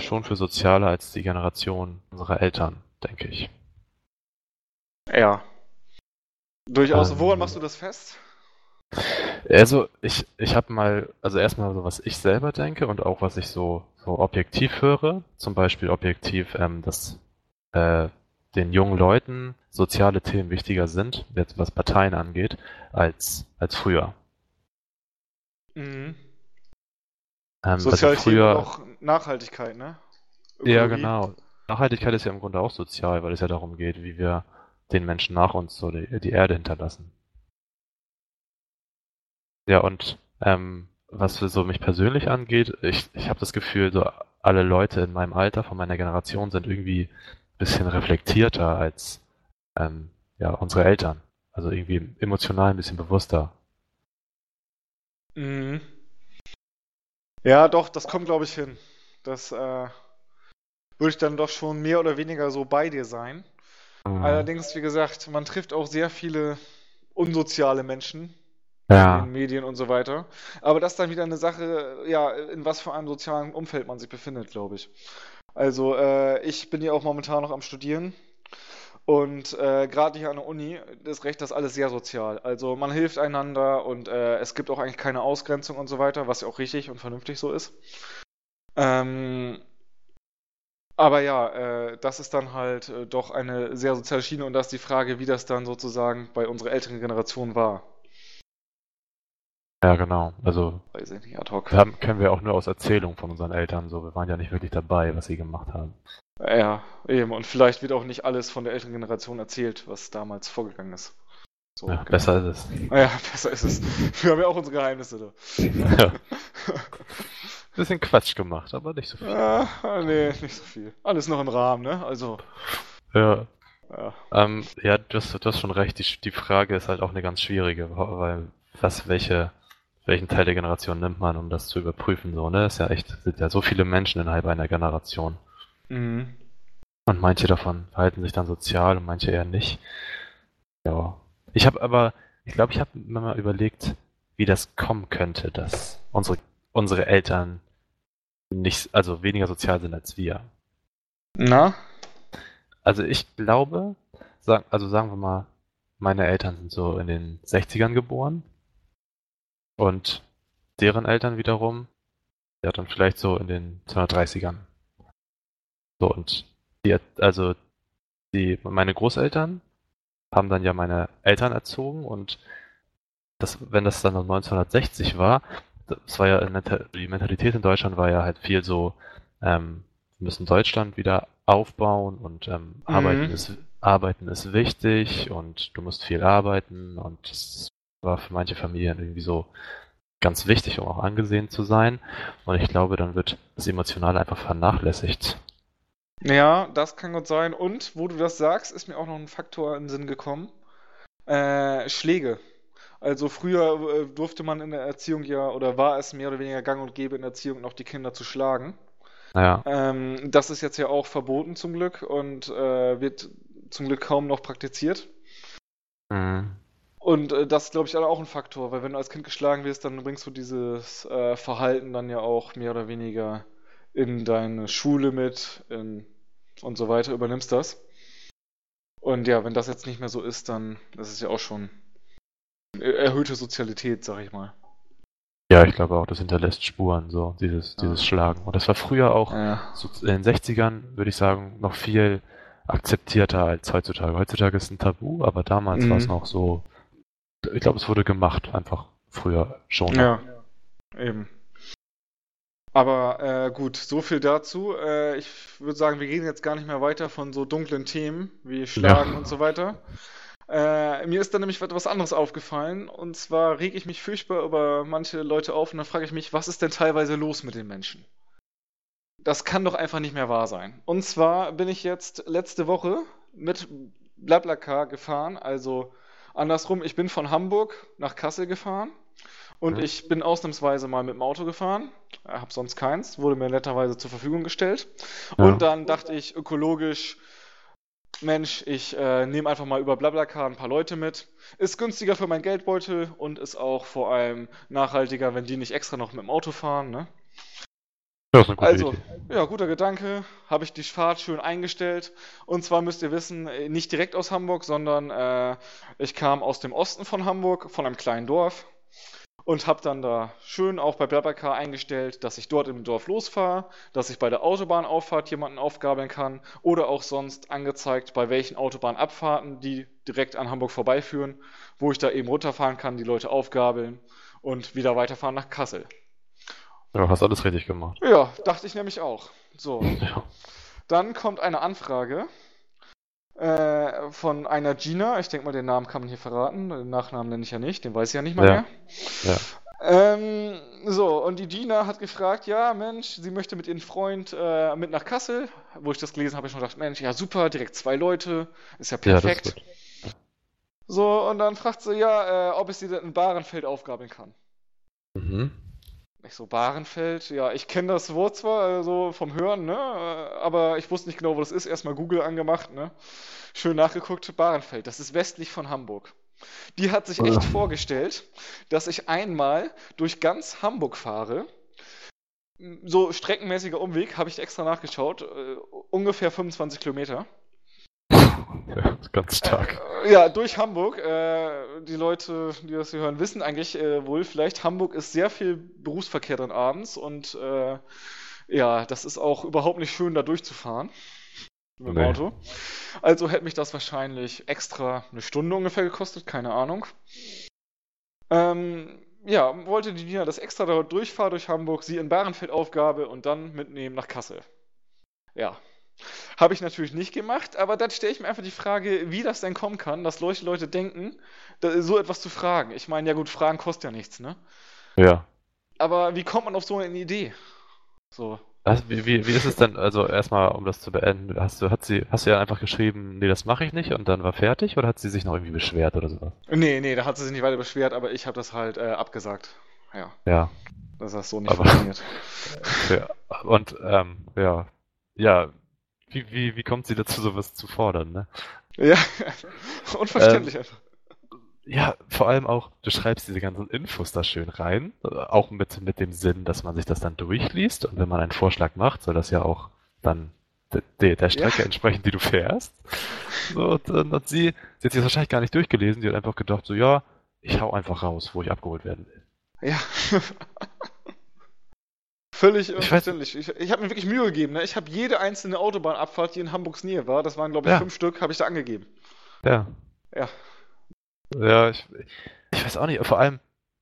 [SPEAKER 1] schon für sozialer als die Generation unserer Eltern, denke ich.
[SPEAKER 2] Ja. Durchaus.
[SPEAKER 1] Ähm,
[SPEAKER 2] Woran machst du das fest?
[SPEAKER 1] Also ich, ich habe mal, also erstmal so, was ich selber denke und auch was ich so, so objektiv höre, zum Beispiel objektiv, ähm, dass äh, den jungen Leuten soziale Themen wichtiger sind, jetzt was Parteien angeht, als, als früher.
[SPEAKER 2] Mhm.
[SPEAKER 1] Ähm, also
[SPEAKER 2] Sozialität
[SPEAKER 1] früher,
[SPEAKER 2] und auch Nachhaltigkeit, ne?
[SPEAKER 1] ja
[SPEAKER 2] Ökologie.
[SPEAKER 1] genau. Nachhaltigkeit ist ja im Grunde auch sozial, weil es ja darum geht, wie wir den Menschen nach uns so die, die Erde hinterlassen. Ja, und ähm, was so mich persönlich angeht, ich, ich habe das Gefühl, so alle Leute in meinem Alter, von meiner Generation, sind irgendwie bisschen reflektierter als ähm, ja, unsere Eltern. Also irgendwie emotional ein bisschen bewusster.
[SPEAKER 2] Mhm. Ja, doch, das kommt, glaube ich, hin. Das äh, würde ich dann doch schon mehr oder weniger so bei dir sein.
[SPEAKER 1] Mhm.
[SPEAKER 2] Allerdings, wie gesagt, man trifft auch sehr viele unsoziale Menschen in
[SPEAKER 1] Ja,
[SPEAKER 2] den Medien und so weiter. Aber das ist dann wieder eine Sache, ja, in was für einem sozialen Umfeld man sich befindet, glaube ich. Also, äh, ich bin ja auch momentan noch am Studieren. Und äh, gerade hier an der Uni ist recht das alles sehr sozial. Also man hilft einander und äh, es gibt auch eigentlich keine Ausgrenzung und so weiter, was ja auch richtig und vernünftig so ist. Ähm, aber ja, äh, das ist dann halt äh, doch eine sehr soziale Schiene und da ist die Frage, wie das dann sozusagen bei unserer älteren Generation war.
[SPEAKER 1] Ja, genau. Also
[SPEAKER 2] Weiß ich nicht, ad hoc.
[SPEAKER 1] haben, kennen wir auch nur aus Erzählungen von unseren Eltern so. Wir waren ja nicht wirklich dabei, was sie gemacht haben.
[SPEAKER 2] Ja, eben. Und vielleicht wird auch nicht alles von der älteren Generation erzählt, was damals vorgegangen ist. So,
[SPEAKER 1] Ja,
[SPEAKER 2] genau.
[SPEAKER 1] besser ist es.
[SPEAKER 2] Ja, besser ist es. Wir haben ja auch unsere Geheimnisse da.
[SPEAKER 1] Ja. Bisschen Quatsch gemacht, aber nicht so viel.
[SPEAKER 2] Ah, nee, nicht so viel. Alles noch im Rahmen, ne? Also,
[SPEAKER 1] Ja,
[SPEAKER 2] ja.
[SPEAKER 1] ähm, ja du, hast, du hast schon recht. Die, die Frage ist halt auch eine ganz schwierige, weil was, welche, welchen Teil der Generation nimmt man, um das zu überprüfen, so, ne? Ist ja echt, sind ja so viele Menschen innerhalb einer Generation.
[SPEAKER 2] Mhm.
[SPEAKER 1] Und manche davon verhalten sich dann sozial und manche eher nicht. Ja. Ich habe aber, ich glaube, ich habe mir mal überlegt, wie das kommen könnte, dass unsere, unsere Eltern nicht, also weniger sozial sind als wir.
[SPEAKER 2] Na?
[SPEAKER 1] Also ich glaube, also sagen wir mal, meine Eltern sind so in den 60ern geboren und deren Eltern wiederum, ja dann vielleicht so in den 230ern. So und die, also die, meine Großeltern haben dann ja meine Eltern erzogen und das, wenn das dann 1960 war, das war ja, die Mentalität in Deutschland war ja halt viel so, ähm, wir müssen Deutschland wieder aufbauen und ähm,
[SPEAKER 2] Mhm.
[SPEAKER 1] arbeiten, ist, arbeiten ist wichtig und du musst viel arbeiten und das war für manche Familien irgendwie so ganz wichtig, um auch angesehen zu sein. Und ich glaube, dann wird das Emotionale einfach vernachlässigt.
[SPEAKER 2] Ja, das kann gut sein. Und wo du das sagst, ist mir auch noch ein Faktor in den Sinn gekommen. Äh, Schläge. Also früher äh, durfte man in der Erziehung ja, oder war es mehr oder weniger gang und gäbe in der Erziehung noch die Kinder zu schlagen.
[SPEAKER 1] Naja,
[SPEAKER 2] Ähm, das ist jetzt ja auch verboten zum Glück und äh, wird zum Glück kaum noch praktiziert.
[SPEAKER 1] mhm.
[SPEAKER 2] Und äh, das ist, glaube ich, auch ein Faktor, weil wenn du als Kind geschlagen wirst, dann bringst du dieses äh, Verhalten dann ja auch mehr oder weniger in deine Schule mit in, und so weiter, übernimmst das. Und ja, wenn das jetzt nicht mehr so ist, dann das ist ja auch schon erhöhte Sozialität, sag ich mal.
[SPEAKER 1] Ja, ich glaube auch, das hinterlässt Spuren, so, dieses, ja. dieses Schlagen. Und das war früher auch, ja. so in den 60ern, würde ich sagen, noch viel akzeptierter als heutzutage. Heutzutage ist ein Tabu, aber damals mhm. war es noch so, ich glaube, es wurde gemacht, einfach früher schon.
[SPEAKER 2] Ja, eben. Aber äh, gut, so viel dazu. Äh, ich würde sagen, wir gehen jetzt gar nicht mehr weiter von so dunklen Themen wie Schlagen ja. und so weiter. Äh, mir ist da nämlich etwas anderes aufgefallen. Und zwar rege ich mich furchtbar über manche Leute auf und dann frage ich mich, was ist denn teilweise los mit den Menschen? Das kann doch einfach nicht mehr wahr sein. Und zwar bin ich jetzt letzte Woche mit Blablacar gefahren, also andersrum, ich bin von Hamburg nach Kassel gefahren und mhm. ich bin ausnahmsweise mal mit dem Auto gefahren, habe sonst keins, wurde mir netterweise zur Verfügung gestellt. Ja. Und dann dachte ich, ökologisch Mensch, ich äh, nehme einfach mal über Blablacar ein paar Leute mit. Ist günstiger für meinen Geldbeutel und ist auch vor allem nachhaltiger, wenn die nicht extra noch mit dem Auto fahren. Ne? Ja, also, Idee. ja, guter Gedanke. Habe ich die Fahrt schön eingestellt. Und zwar müsst ihr wissen, äh, nicht direkt aus Hamburg, sondern äh, ich kam aus dem Osten von Hamburg, von einem kleinen Dorf und habe dann da schön auch bei Blablacar eingestellt, dass ich dort im Dorf losfahre, dass ich bei der Autobahnauffahrt jemanden aufgabeln kann oder auch sonst angezeigt, bei welchen Autobahnabfahrten, die direkt an Hamburg vorbeiführen, wo ich da eben runterfahren kann, die Leute aufgabeln und wieder weiterfahren nach Kassel.
[SPEAKER 1] Ja, hast alles richtig gemacht.
[SPEAKER 2] Ja, dachte ich nämlich auch. So. Ja. Dann kommt eine Anfrage äh, von einer Gina. Ich denke mal, den Namen kann man hier verraten. Den Nachnamen nenne ich ja nicht, den weiß ich ja nicht mal ja. mehr. Ja. Ähm, so, und die Gina hat gefragt, ja, Mensch, sie möchte mit ihrem Freund äh, mit nach Kassel. Wo ich das gelesen habe, ich schon gedacht, Mensch, ja super, direkt zwei Leute, ist ja perfekt. Ja, so, und dann fragt sie, ja, äh, ob ich sie in Barenfeld aufgabeln kann. Mhm. Ich so, Bahrenfeld, ja, ich kenne das Wort zwar so also vom Hören, ne, aber ich wusste nicht genau, wo das ist. Erstmal Google angemacht, ne, schön nachgeguckt, Bahrenfeld, das ist westlich von Hamburg. Die hat sich echt vorgestellt, dass ich einmal durch ganz Hamburg fahre. So streckenmäßiger Umweg, habe ich extra nachgeschaut, äh, ungefähr 25 Kilometer.
[SPEAKER 1] Ganz stark.
[SPEAKER 2] Äh, ja, durch Hamburg. Äh, die Leute, die das hier hören, wissen eigentlich äh, wohl vielleicht, Hamburg ist sehr viel Berufsverkehr drin abends und äh, ja, das ist auch überhaupt nicht schön, da durchzufahren. Mit dem nee. Auto. Also hätte mich das wahrscheinlich extra eine Stunde ungefähr gekostet, keine Ahnung. Ähm, ja, wollte die Dina das extra dort durchfahren durch Hamburg, sie in Bahrenfeld Aufgabe und dann mitnehmen nach Kassel. Ja, habe ich natürlich nicht gemacht, aber dann stelle ich mir einfach die Frage, wie das denn kommen kann, dass Leute, Leute denken, so etwas zu fragen. Ich meine, ja gut, Fragen kostet ja nichts, ne?
[SPEAKER 1] Ja.
[SPEAKER 2] Aber wie kommt man auf so eine Idee? So.
[SPEAKER 1] Also, wie, wie, wie ist es denn, also erstmal, um das zu beenden, hast du, hat sie, hast du ja einfach geschrieben, nee, das mache ich nicht und dann war fertig oder hat sie sich noch irgendwie beschwert oder sowas?
[SPEAKER 2] Nee, nee, da hat sie sich nicht weiter beschwert, aber ich habe das halt äh, abgesagt. Ja.
[SPEAKER 1] Ja.
[SPEAKER 2] Dass das so nicht aber, funktioniert.
[SPEAKER 1] ja, und, ähm, ja, ja, wie, wie, wie kommt sie dazu, sowas zu fordern, ne?
[SPEAKER 2] Ja, unverständlich ähm, einfach.
[SPEAKER 1] Ja, vor allem auch, du schreibst diese ganzen Infos da schön rein, auch mit, mit dem Sinn, dass man sich das dann durchliest und wenn man einen Vorschlag macht, soll das ja auch dann de, der Strecke ja. entsprechen, die du fährst. So, und, und sie, sie hat sich das wahrscheinlich gar nicht durchgelesen, die hat einfach gedacht, so ja, ich hau einfach raus, wo ich abgeholt werden will.
[SPEAKER 2] Ja. Völlig unverständlich. Ich, ich, ich habe mir wirklich Mühe gegeben. Ne? Ich habe jede einzelne Autobahnabfahrt, die in Hamburgs Nähe war, das waren glaube ich ja. fünf Stück, habe ich da angegeben.
[SPEAKER 1] Ja.
[SPEAKER 2] Ja.
[SPEAKER 1] Ja, ich, ich weiß auch nicht. Vor allem,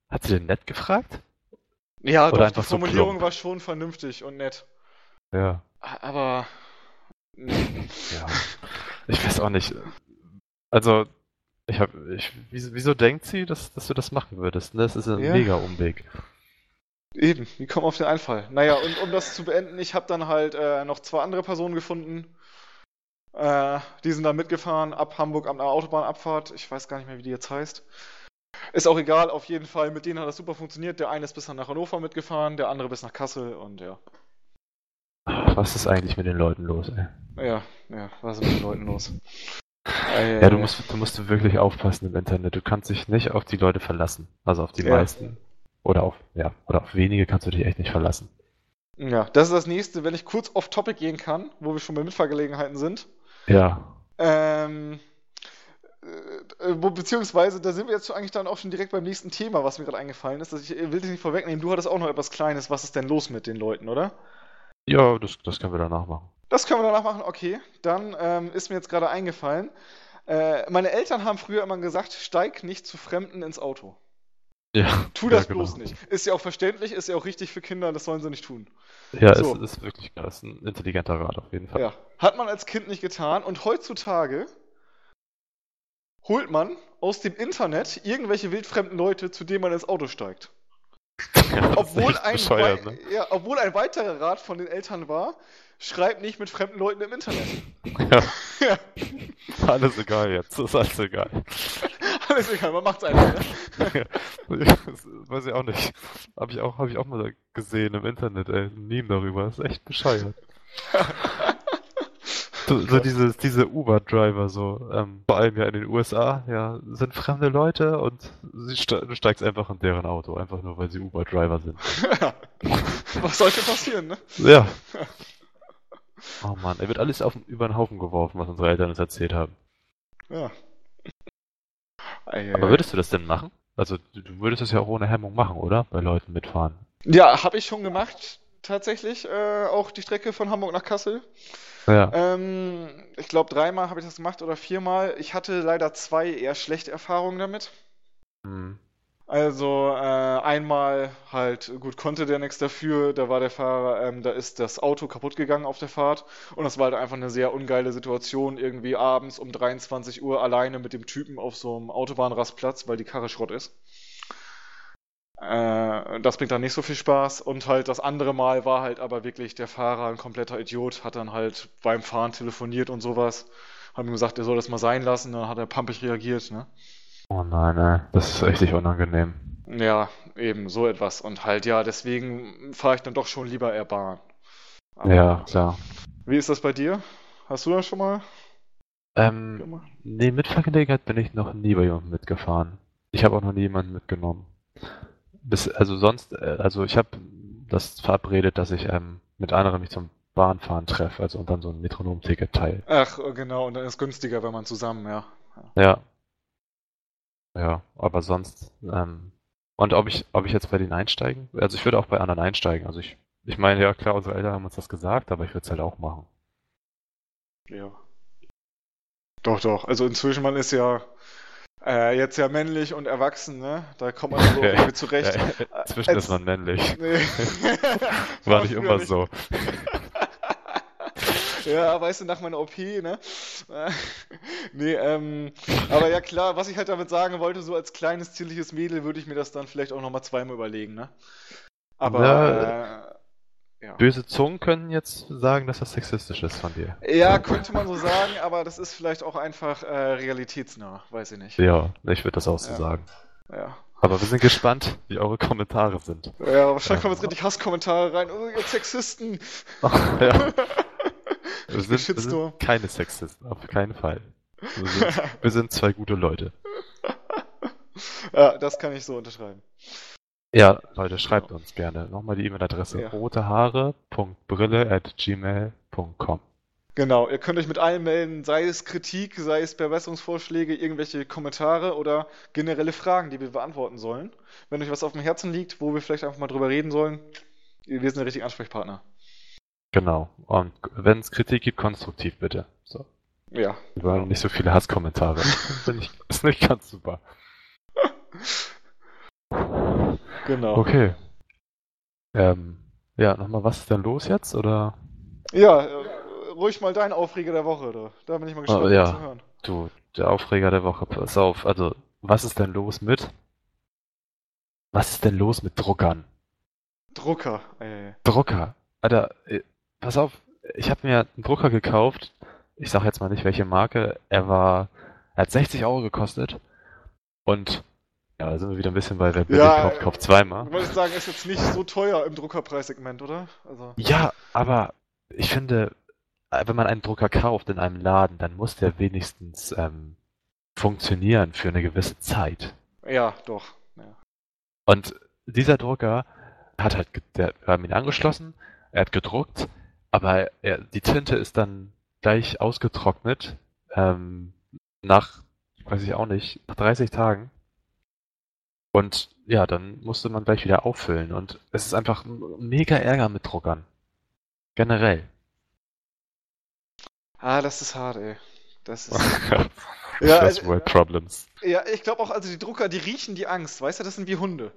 [SPEAKER 1] hat sie denn nett gefragt?
[SPEAKER 2] Ja, Oder doch, einfach die Formulierung so war schon vernünftig und nett.
[SPEAKER 1] Ja.
[SPEAKER 2] Aber.
[SPEAKER 1] ja. Ich weiß auch nicht. Also, ich hab, ich, wieso, wieso denkt sie, dass, dass du das machen würdest? Ne? Das ist ein ja. mega Umweg.
[SPEAKER 2] Eben, wie kommen auf den Einfall? Naja, und um das zu beenden, ich habe dann halt äh, noch zwei andere Personen gefunden. Äh, die sind dann mitgefahren ab Hamburg an der Autobahnabfahrt. Ich weiß gar nicht mehr, wie die jetzt heißt. Ist auch egal, auf jeden Fall. Mit denen hat das super funktioniert. Der eine ist bis nach Hannover mitgefahren, der andere bis nach Kassel und ja.
[SPEAKER 1] Was ist eigentlich mit den Leuten los, ey?
[SPEAKER 2] Ja, ja, was ist mit den Leuten los?
[SPEAKER 1] Ja, du musst, du musst wirklich aufpassen im Internet. Du kannst dich nicht auf die Leute verlassen. Also auf die
[SPEAKER 2] Ja.
[SPEAKER 1] meisten. Oder auf, ja, oder auf wenige kannst du dich echt nicht verlassen.
[SPEAKER 2] Ja, das ist das nächste, wenn ich kurz off Topic gehen kann, wo wir schon bei Mitfahrgelegenheiten sind.
[SPEAKER 1] Ja.
[SPEAKER 2] Ähm, äh, beziehungsweise, da sind wir jetzt eigentlich dann auch schon direkt beim nächsten Thema, was mir gerade eingefallen ist. Ich will dich nicht vorwegnehmen, du hattest auch noch etwas Kleines. Was ist denn los mit den Leuten, oder?
[SPEAKER 1] Ja, das, das können wir danach machen.
[SPEAKER 2] Das können wir danach machen, okay. Dann ähm, ist mir jetzt gerade eingefallen. Äh, meine Eltern haben früher immer gesagt, steig nicht zu Fremden ins Auto.
[SPEAKER 1] Ja.
[SPEAKER 2] Tu das
[SPEAKER 1] ja, genau.
[SPEAKER 2] bloß nicht. Ist ja auch verständlich, ist ja auch richtig für Kinder, das sollen sie nicht tun.
[SPEAKER 1] Ja,
[SPEAKER 2] So.
[SPEAKER 1] es ist wirklich das ist ein intelligenter Rat auf jeden Fall.
[SPEAKER 2] Ja. Hat man als Kind nicht getan und heutzutage holt man aus dem Internet irgendwelche wildfremden Leute, zu denen man ins Auto steigt.
[SPEAKER 1] Ja,
[SPEAKER 2] Obwohl ein,
[SPEAKER 1] ne?
[SPEAKER 2] ja, obwohl ein weiterer Rat von den Eltern war, schreib nicht mit fremden Leuten im Internet.
[SPEAKER 1] Ja.
[SPEAKER 2] Ja.
[SPEAKER 1] Alles egal jetzt, ist alles egal.
[SPEAKER 2] Alles egal, man macht's einfach. Ne?
[SPEAKER 1] Weiß ich auch nicht. Habe ich auch, habe ich auch mal gesehen im Internet, ey, ein Meme darüber. Das ist echt bescheuert. So, so diese, diese Uber-Driver, so, ähm, vor allem ja in den USA, ja, sind fremde Leute und sie ste du steigst einfach in deren Auto, einfach nur weil sie Uber-Driver sind.
[SPEAKER 2] Was sollte passieren, ne?
[SPEAKER 1] Ja. Oh Mann, er wird alles auf, über den Haufen geworfen, was unsere Eltern uns erzählt haben.
[SPEAKER 2] Ja.
[SPEAKER 1] Aber würdest du das denn machen? Also, du, würdest das ja auch ohne Hemmung machen, oder? Bei Leuten mitfahren.
[SPEAKER 2] Ja, habe ich schon gemacht, tatsächlich. Äh, auch die Strecke von Hamburg nach Kassel.
[SPEAKER 1] Ja.
[SPEAKER 2] Ähm, ich glaube, dreimal habe ich das gemacht oder viermal. Ich hatte leider zwei eher schlechte Erfahrungen damit.
[SPEAKER 1] Hm.
[SPEAKER 2] Also äh, einmal halt, gut, konnte der nichts dafür, da war der Fahrer, ähm, da ist das Auto kaputt gegangen auf der Fahrt. Und das war halt einfach eine sehr ungeile Situation, irgendwie abends um 23 Uhr alleine mit dem Typen auf so einem Autobahnrastplatz, weil die Karre Schrott ist. Äh, das bringt dann nicht so viel Spaß. Und halt das andere Mal war halt aber wirklich der Fahrer ein kompletter Idiot, hat dann halt beim Fahren telefoniert und sowas, hat ihm gesagt, er soll das mal sein lassen, dann hat er pampig reagiert, ne?
[SPEAKER 1] Oh nein, ey. Das ist richtig unangenehm.
[SPEAKER 2] Ja, eben so etwas. Und halt, ja, deswegen fahre ich dann doch schon lieber eher Bahn. Aber
[SPEAKER 1] Ja, klar.
[SPEAKER 2] Wie ist das bei dir? Hast du das schon mal
[SPEAKER 1] Ähm,
[SPEAKER 2] gemacht?
[SPEAKER 1] nee, mit Fahrgelegenheit bin ich noch nie bei jemandem mitgefahren. Ich habe auch noch nie jemanden mitgenommen. Bis, also sonst, äh, also ich habe das verabredet, dass ich ähm, mit anderen mich zum Bahnfahren treffe, also und dann so ein Metronom-Ticket teile.
[SPEAKER 2] Ach, äh, genau, und dann ist es günstiger, wenn man zusammen, ja.
[SPEAKER 1] Ja. Ja, aber sonst, ähm, und ob ich, ob ich jetzt bei denen einsteigen? Also ich würde auch bei anderen einsteigen. Also ich, ich meine, ja klar, unsere Eltern haben uns das gesagt, aber ich würde es halt auch machen.
[SPEAKER 2] Ja. Doch, doch. Also inzwischen, man ist ja äh, jetzt ja männlich und erwachsen, ne? Da kommt man so
[SPEAKER 1] Ja,
[SPEAKER 2] zurecht.
[SPEAKER 1] Ja,
[SPEAKER 2] Äh,
[SPEAKER 1] inzwischen
[SPEAKER 2] als-
[SPEAKER 1] ist man männlich.
[SPEAKER 2] Nee.
[SPEAKER 1] War nicht immer so.
[SPEAKER 2] Ja, weißt du, nach meiner OP, ne? Nee, ähm, aber ja klar, was ich halt damit sagen wollte, so als kleines, zierliches Mädel würde ich mir das dann vielleicht auch nochmal zweimal überlegen, ne? Aber, äh, ja.
[SPEAKER 1] Böse Zungen können jetzt sagen, dass das sexistisch ist von dir.
[SPEAKER 2] Ja, könnte man so sagen, aber das ist vielleicht auch einfach äh, realitätsnah, weiß ich nicht.
[SPEAKER 1] Ja, ich würde das auch so
[SPEAKER 2] Ja.
[SPEAKER 1] sagen.
[SPEAKER 2] Ja.
[SPEAKER 1] Aber wir sind gespannt, wie eure Kommentare sind.
[SPEAKER 2] Ja, wahrscheinlich kommen jetzt richtig Hasskommentare rein. Oh, ihr Sexisten!
[SPEAKER 1] ja. Wir sind,
[SPEAKER 2] Shitstorm.
[SPEAKER 1] sind keine Sexisten, auf keinen Fall. Wir sind, wir sind zwei gute Leute.
[SPEAKER 2] Ja, das kann ich so unterschreiben.
[SPEAKER 1] Ja, Leute, schreibt uns gerne. Nochmal die E-Mail-Adresse
[SPEAKER 2] Ja.
[SPEAKER 1] rotehaare.brille.gmail.com
[SPEAKER 2] Genau, ihr könnt euch mit allem melden, sei es Kritik, sei es Verbesserungsvorschläge, irgendwelche Kommentare oder generelle Fragen, die wir beantworten sollen. Wenn euch was auf dem Herzen liegt, wo wir vielleicht einfach mal drüber reden sollen, wir sind der richtige Ansprechpartner.
[SPEAKER 1] Genau. Und wenn es Kritik gibt, konstruktiv bitte. So.
[SPEAKER 2] Ja.
[SPEAKER 1] Wir wollen nicht so viele Hasskommentare. Finde ich, ist nicht ganz super.
[SPEAKER 2] Genau.
[SPEAKER 1] Okay. Ähm, ja, nochmal, was ist denn los jetzt? Oder?
[SPEAKER 2] Ja, äh, ruhig mal dein Aufreger der Woche, oder? Da bin ich mal gespannt,
[SPEAKER 1] Oh, ja.
[SPEAKER 2] zu hören.
[SPEAKER 1] Du, der Aufreger der Woche, pass auf. Also, was ist denn los mit? Was ist denn los mit Druckern?
[SPEAKER 2] Drucker. Äh,
[SPEAKER 1] Drucker. Alter, äh, pass auf, ich habe mir einen Drucker gekauft. Ich sag jetzt mal nicht welche Marke. Er war, er hat 60 Euro gekostet. Und ja, da sind wir wieder ein bisschen bei wer billig
[SPEAKER 2] Ja,
[SPEAKER 1] kauft, kauft zweimal.
[SPEAKER 2] du wolltest sagen, ist jetzt nicht so teuer im Druckerpreissegment, oder? Also,
[SPEAKER 1] Ja, aber ich finde, wenn man einen Drucker kauft in einem Laden, dann muss der wenigstens ähm, funktionieren für eine gewisse Zeit.
[SPEAKER 2] Ja, doch. Ja.
[SPEAKER 1] Und dieser Drucker hat halt, der, wir haben ihn angeschlossen, er hat gedruckt, aber er, die Tinte ist dann gleich ausgetrocknet, ähm, nach, weiß ich auch nicht, nach 30 Tagen. Und ja, dann musste man gleich wieder auffüllen. Und es ist einfach mega Ärger mit Druckern. Generell.
[SPEAKER 2] Ah, das ist hart, ey. Das ist.
[SPEAKER 1] ja, First also, World Problems.
[SPEAKER 2] Ja, ich glaube auch, also die Drucker, die riechen die Angst, weißt du, das sind wie Hunde.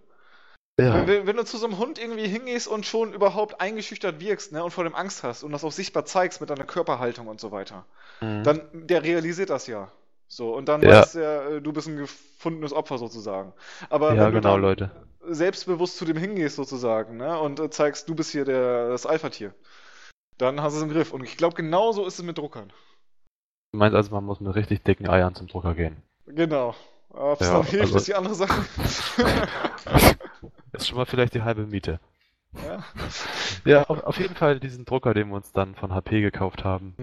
[SPEAKER 2] Ja. Wenn, wenn, du zu so einem Hund irgendwie hingehst und schon überhaupt eingeschüchtert wirkst, ne, und vor dem Angst hast und das auch sichtbar zeigst mit deiner Körperhaltung und so weiter, mhm. dann der realisiert das ja. So, und dann ja. weiß er, äh, du bist ein gefundenes Opfer sozusagen. Aber
[SPEAKER 1] ja, genau, Leute.
[SPEAKER 2] selbstbewusst zu dem hingehst sozusagen, ne, und äh, zeigst, du bist hier der, das Alpha-Tier, dann hast du es im Griff. Und ich glaube, genauso ist es mit Druckern.
[SPEAKER 1] Du meinst also, man muss mit richtig dicken Eiern zum Drucker gehen?
[SPEAKER 2] Genau. Ob es ja, dann hilft, also... ist die andere Sache.
[SPEAKER 1] ist schon mal vielleicht die halbe Miete. Ja, ja auf, auf, jeden Fall diesen Drucker, den wir uns dann von HP gekauft haben.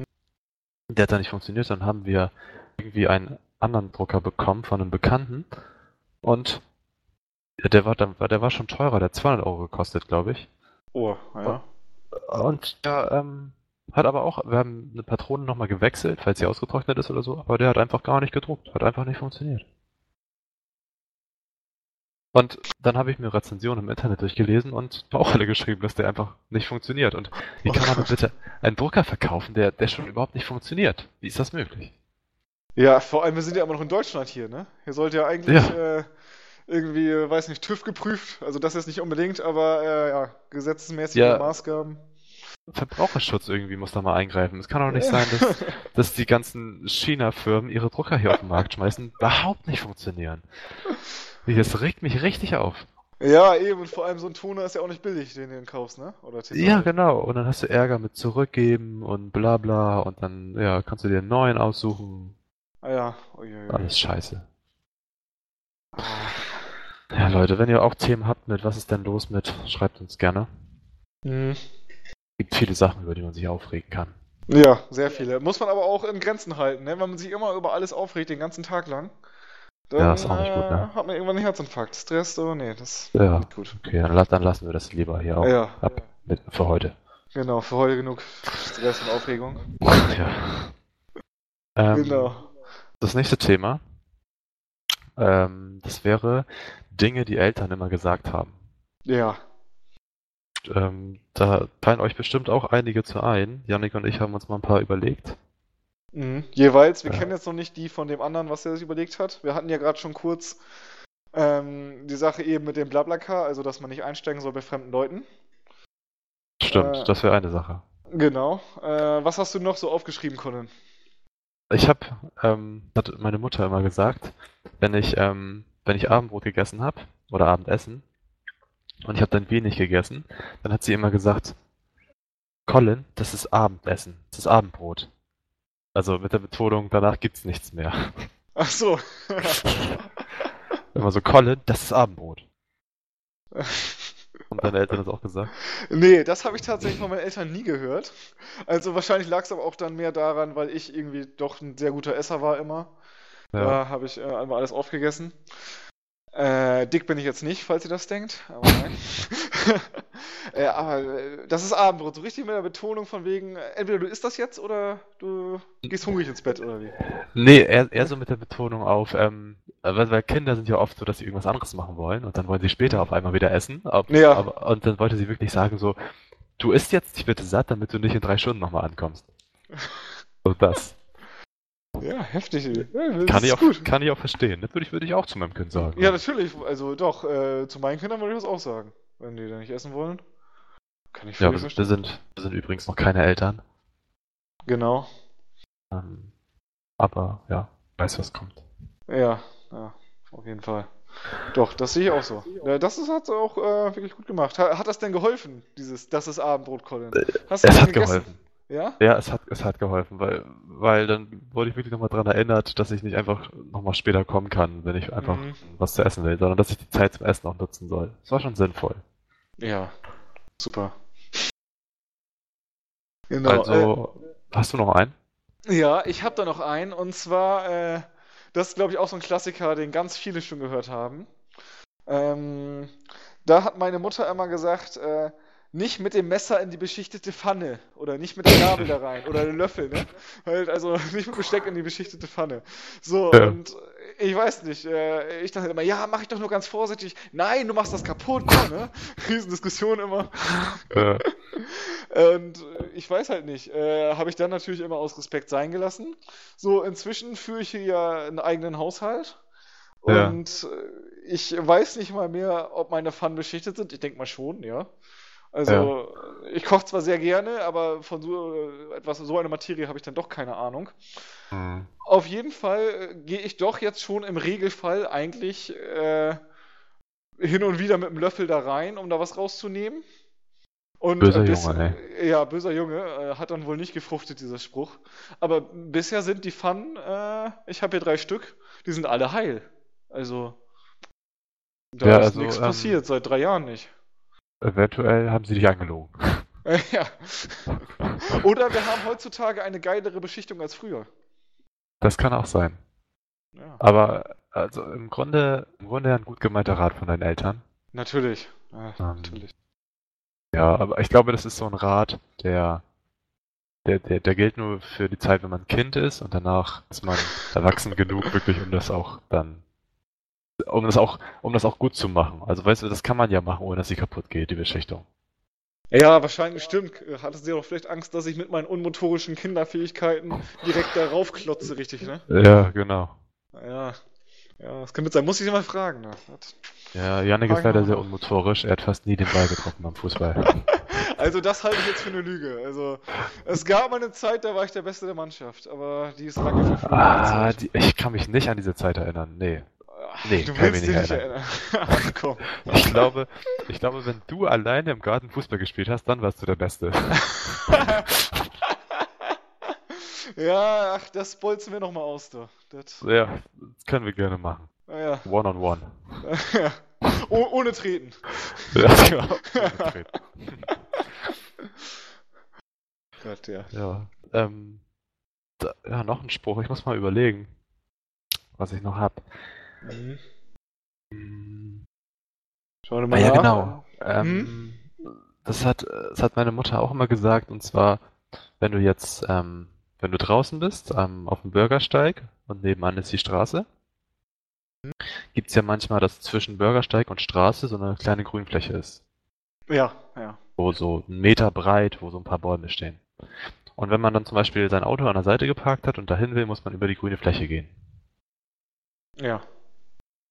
[SPEAKER 1] Der hat dann nicht funktioniert, dann haben wir irgendwie einen anderen Drucker bekommen von einem Bekannten und der war dann, der war schon teurer, der hat 200 Euro gekostet, glaube ich.
[SPEAKER 2] Oh, ja.
[SPEAKER 1] Und ja, ähm, hat aber auch, wir haben eine Patrone nochmal gewechselt, falls sie ausgetrocknet ist oder so, aber der hat einfach gar nicht gedruckt, hat einfach nicht funktioniert. Und dann habe ich mir Rezensionen im Internet durchgelesen und auch alle geschrieben, dass der einfach nicht funktioniert. Und wie kann man denn bitte einen Drucker verkaufen, der, der schon überhaupt nicht funktioniert? Wie ist das möglich?
[SPEAKER 2] Ja, vor allem, wir sind ja immer noch in Deutschland hier, ne? Hier sollte ja eigentlich ja. Äh, irgendwie, weiß nicht, TÜV geprüft. Also das jetzt nicht unbedingt, aber äh, ja, gesetzesmäßige ja. Maßgaben.
[SPEAKER 1] Verbraucherschutz irgendwie muss da mal eingreifen. Es kann doch nicht sein, dass, dass die ganzen China-Firmen ihre Drucker hier auf den Markt schmeißen, überhaupt nicht funktionieren. Das regt mich richtig auf.
[SPEAKER 2] Ja, eben, und vor allem so ein Toner ist ja auch nicht billig, den du dann kaufst, ne?
[SPEAKER 1] Oder ja, genau. Und dann hast du Ärger mit zurückgeben und bla bla und dann, ja, kannst du dir einen neuen aussuchen.
[SPEAKER 2] Ah ja, Uiuiui.
[SPEAKER 1] Alles scheiße. Ah. Ja, Leute, wenn ihr auch Themen habt mit was ist denn los mit, schreibt uns gerne. Mhm. Gibt viele Sachen, über die man sich aufregen kann.
[SPEAKER 2] Ja, sehr viele. Muss man aber auch in Grenzen halten, ne? Wenn man sich immer über alles aufregt, den ganzen Tag lang. Dann, ja, ist auch nicht gut, ne? Äh, hat man irgendwann einen Herzinfarkt. Stress, oh nee, das
[SPEAKER 1] ja. ist nicht gut. Okay, dann, dann, lassen wir das lieber hier auch ja. ab mit, für heute.
[SPEAKER 2] Genau, für heute genug Stress und Aufregung.
[SPEAKER 1] ja. Ähm, genau. Das nächste Thema, ähm, das wäre Dinge, die Eltern immer gesagt haben.
[SPEAKER 2] Ja.
[SPEAKER 1] Ähm, da fallen euch bestimmt auch einige zu ein. Janik und ich haben uns mal ein paar überlegt.
[SPEAKER 2] Mhm. Jeweils, wir ja. kennen jetzt noch nicht die von dem anderen, was er sich überlegt hat. Wir hatten ja gerade schon kurz ähm, die Sache eben mit dem Blablacar, also dass man nicht einsteigen soll bei fremden Leuten.
[SPEAKER 1] Stimmt, äh, das wäre eine Sache.
[SPEAKER 2] Genau. Äh, was hast du noch so aufgeschrieben, Conan?
[SPEAKER 1] Ich habe, ähm, hat meine Mutter immer gesagt, wenn ich, ähm, wenn ich Abendbrot gegessen habe oder Abendessen und ich habe dann wenig gegessen, dann hat sie immer gesagt, Colin, das ist Abendessen, das ist Abendbrot. Also mit der Betonung, danach gibt's nichts mehr.
[SPEAKER 2] Ach so.
[SPEAKER 1] Immer so, Colin, das ist Abendbrot. Haben deine Eltern das auch gesagt?
[SPEAKER 2] Nee, das habe ich tatsächlich von meinen Eltern nie gehört. Also wahrscheinlich lag es aber auch dann mehr daran, weil ich irgendwie doch ein sehr guter Esser war immer. Ja. Da habe ich äh, einmal alles aufgegessen. Äh, dick bin ich jetzt nicht, falls ihr das denkt. Aber nein. äh, aber äh, das ist Abendbrot. So richtig mit der Betonung von wegen, entweder du isst das jetzt oder du gehst hungrig ins Bett oder wie?
[SPEAKER 1] Nee, eher, eher so mit der Betonung auf, ähm, weil, weil, Kinder sind ja oft so, dass sie irgendwas anderes machen wollen und dann wollen sie später auf einmal wieder essen. Ob, ja. Aber, und dann wollte sie wirklich sagen so, du isst jetzt dich bitte satt, damit du nicht in drei Stunden nochmal ankommst. So das.
[SPEAKER 2] Ja, heftig.
[SPEAKER 1] Ja, kann, ich auch, gut. kann ich auch verstehen. Das würde ich, würde ich auch zu meinem Kind sagen.
[SPEAKER 2] Ja, natürlich. Also doch, äh, zu meinen Kindern würde ich das auch sagen. Wenn die da nicht essen wollen.
[SPEAKER 1] Kann ich ja, wir, verstehen. Wir sind, wir sind übrigens noch keine Eltern.
[SPEAKER 2] Genau.
[SPEAKER 1] Ähm, aber ja, weiß, was kommt.
[SPEAKER 2] Ja, ja, auf jeden Fall. Doch, das sehe ich auch so. Das hat es auch äh, wirklich gut gemacht. Hat, hat, das denn geholfen, dieses, das ist Abendbrot, Colin?
[SPEAKER 1] Hast es hat gegessen? geholfen. Ja? Ja, es hat, es hat geholfen, weil, weil dann wurde ich wirklich nochmal dran erinnert, dass ich nicht einfach nochmal später kommen kann, wenn ich einfach mhm. was zu essen will, sondern dass ich die Zeit zum Essen auch nutzen soll. Das war schon sinnvoll.
[SPEAKER 2] Ja, super.
[SPEAKER 1] Genau. Also, Hast du noch einen?
[SPEAKER 2] Ja, ich habe da noch einen und zwar, äh, das ist glaube ich auch so ein Klassiker, den ganz viele schon gehört haben. Ähm, da hat meine Mutter immer gesagt, äh, nicht mit dem Messer in die beschichtete Pfanne oder nicht mit der Gabel da rein oder den Löffel, ne? Halt, also nicht mit Besteck in die beschichtete Pfanne. So,
[SPEAKER 1] Ja.
[SPEAKER 2] und ich weiß nicht, äh, ich dachte immer, ja, mach ich doch nur ganz vorsichtig. Nein, du machst das kaputt, ne? Riesendiskussion immer.
[SPEAKER 1] Äh,
[SPEAKER 2] Und ich weiß halt nicht, äh, habe ich dann natürlich immer aus Respekt sein gelassen. So, inzwischen führe ich hier ja einen eigenen Haushalt.
[SPEAKER 1] Ja.
[SPEAKER 2] Und äh, ich weiß nicht mal mehr, ob meine Pfannen beschichtet sind. Ich denke mal schon, ja. Also, ich koche zwar sehr gerne, aber von so äh, etwas, so einer Materie habe ich dann doch keine Ahnung.
[SPEAKER 1] mh.
[SPEAKER 2] Auf jeden Fall äh, gehe ich doch jetzt schon im Regelfall eigentlich äh, hin und wieder mit dem Löffel da rein, um da was rauszunehmen. Und
[SPEAKER 1] Böser
[SPEAKER 2] ein
[SPEAKER 1] Junge,
[SPEAKER 2] Ja, böser Junge, äh, hat dann wohl nicht gefruchtet, dieser Spruch. Aber bisher sind die Pfannen, äh, ich habe hier drei Stück, die sind alle heil. Also, da
[SPEAKER 1] Ja,
[SPEAKER 2] ist
[SPEAKER 1] also,
[SPEAKER 2] nichts
[SPEAKER 1] ähm,
[SPEAKER 2] passiert, seit drei Jahren nicht.
[SPEAKER 1] Eventuell haben sie dich angelogen.
[SPEAKER 2] Ja. Oder wir haben heutzutage eine geilere Beschichtung als früher.
[SPEAKER 1] Das kann auch sein.
[SPEAKER 2] Ja,
[SPEAKER 1] Aber also im Grunde, im Grunde ein gut gemeinter Rat von deinen Eltern.
[SPEAKER 2] natürlich. Ja,
[SPEAKER 1] Ähm,
[SPEAKER 2] natürlich.
[SPEAKER 1] Ja, aber ich glaube, das ist so ein Rat, der, der, der, der gilt nur für die Zeit, wenn man Kind ist und danach ist man erwachsen genug, wirklich, um das auch dann, um das auch, um das auch gut zu machen. Also weißt du, das kann man ja machen, ohne dass sie kaputt geht, die Beschichtung.
[SPEAKER 2] Ja, wahrscheinlich stimmt. Hattest du ja doch vielleicht Angst, dass ich mit meinen unmotorischen Kinderfähigkeiten direkt darauf klotze, richtig, ne?
[SPEAKER 1] Ja, genau.
[SPEAKER 2] Ja. Ja, das könnte sein. Muss ich mal fragen, ne?
[SPEAKER 1] Ja, Janik ist
[SPEAKER 2] Fragen
[SPEAKER 1] leider sehr unmotorisch. Er hat fast nie den Ball getroffen beim Fußball.
[SPEAKER 2] Also, das halte ich jetzt für eine Lüge. Also, es gab mal eine Zeit, da war ich der Beste der Mannschaft, aber die ist lange verflogen.
[SPEAKER 1] Ah, die, ich kann mich nicht an diese Zeit erinnern. Nee. Nee,
[SPEAKER 2] du willst
[SPEAKER 1] mich
[SPEAKER 2] dich
[SPEAKER 1] nicht
[SPEAKER 2] erinnern. Ach, komm.
[SPEAKER 1] Ich glaube, ich glaube, wenn du alleine im Garten Fußball gespielt hast, dann warst du der Beste.
[SPEAKER 2] Ja, ach, das bolzen wir nochmal aus, du. Das,
[SPEAKER 1] Ja, das können wir gerne machen.
[SPEAKER 2] naja.
[SPEAKER 1] One on one.
[SPEAKER 2] Oh, ohne Treten.
[SPEAKER 1] Ja, genau.
[SPEAKER 2] Gott, ja.
[SPEAKER 1] Ja, ähm, da, ja, noch ein Spruch. Ich muss mal überlegen, was ich noch hab.
[SPEAKER 2] Mhm.
[SPEAKER 1] Hm,
[SPEAKER 2] Schau dir
[SPEAKER 1] Ah
[SPEAKER 2] mal
[SPEAKER 1] ja,
[SPEAKER 2] nach.
[SPEAKER 1] genau. Ähm, das hat, das hat meine Mutter auch immer gesagt, und zwar, wenn du jetzt, ähm, wenn du draußen bist, ähm, auf dem Bürgersteig und nebenan ist die Straße, gibt's ja manchmal, dass zwischen Bürgersteig und Straße so eine kleine Grünfläche ist.
[SPEAKER 2] Ja, ja.
[SPEAKER 1] so, so einen Meter breit, wo so ein paar Bäume stehen. Und wenn man dann zum Beispiel sein Auto an der Seite geparkt hat und dahin will, muss man über die grüne Fläche gehen.
[SPEAKER 2] Ja.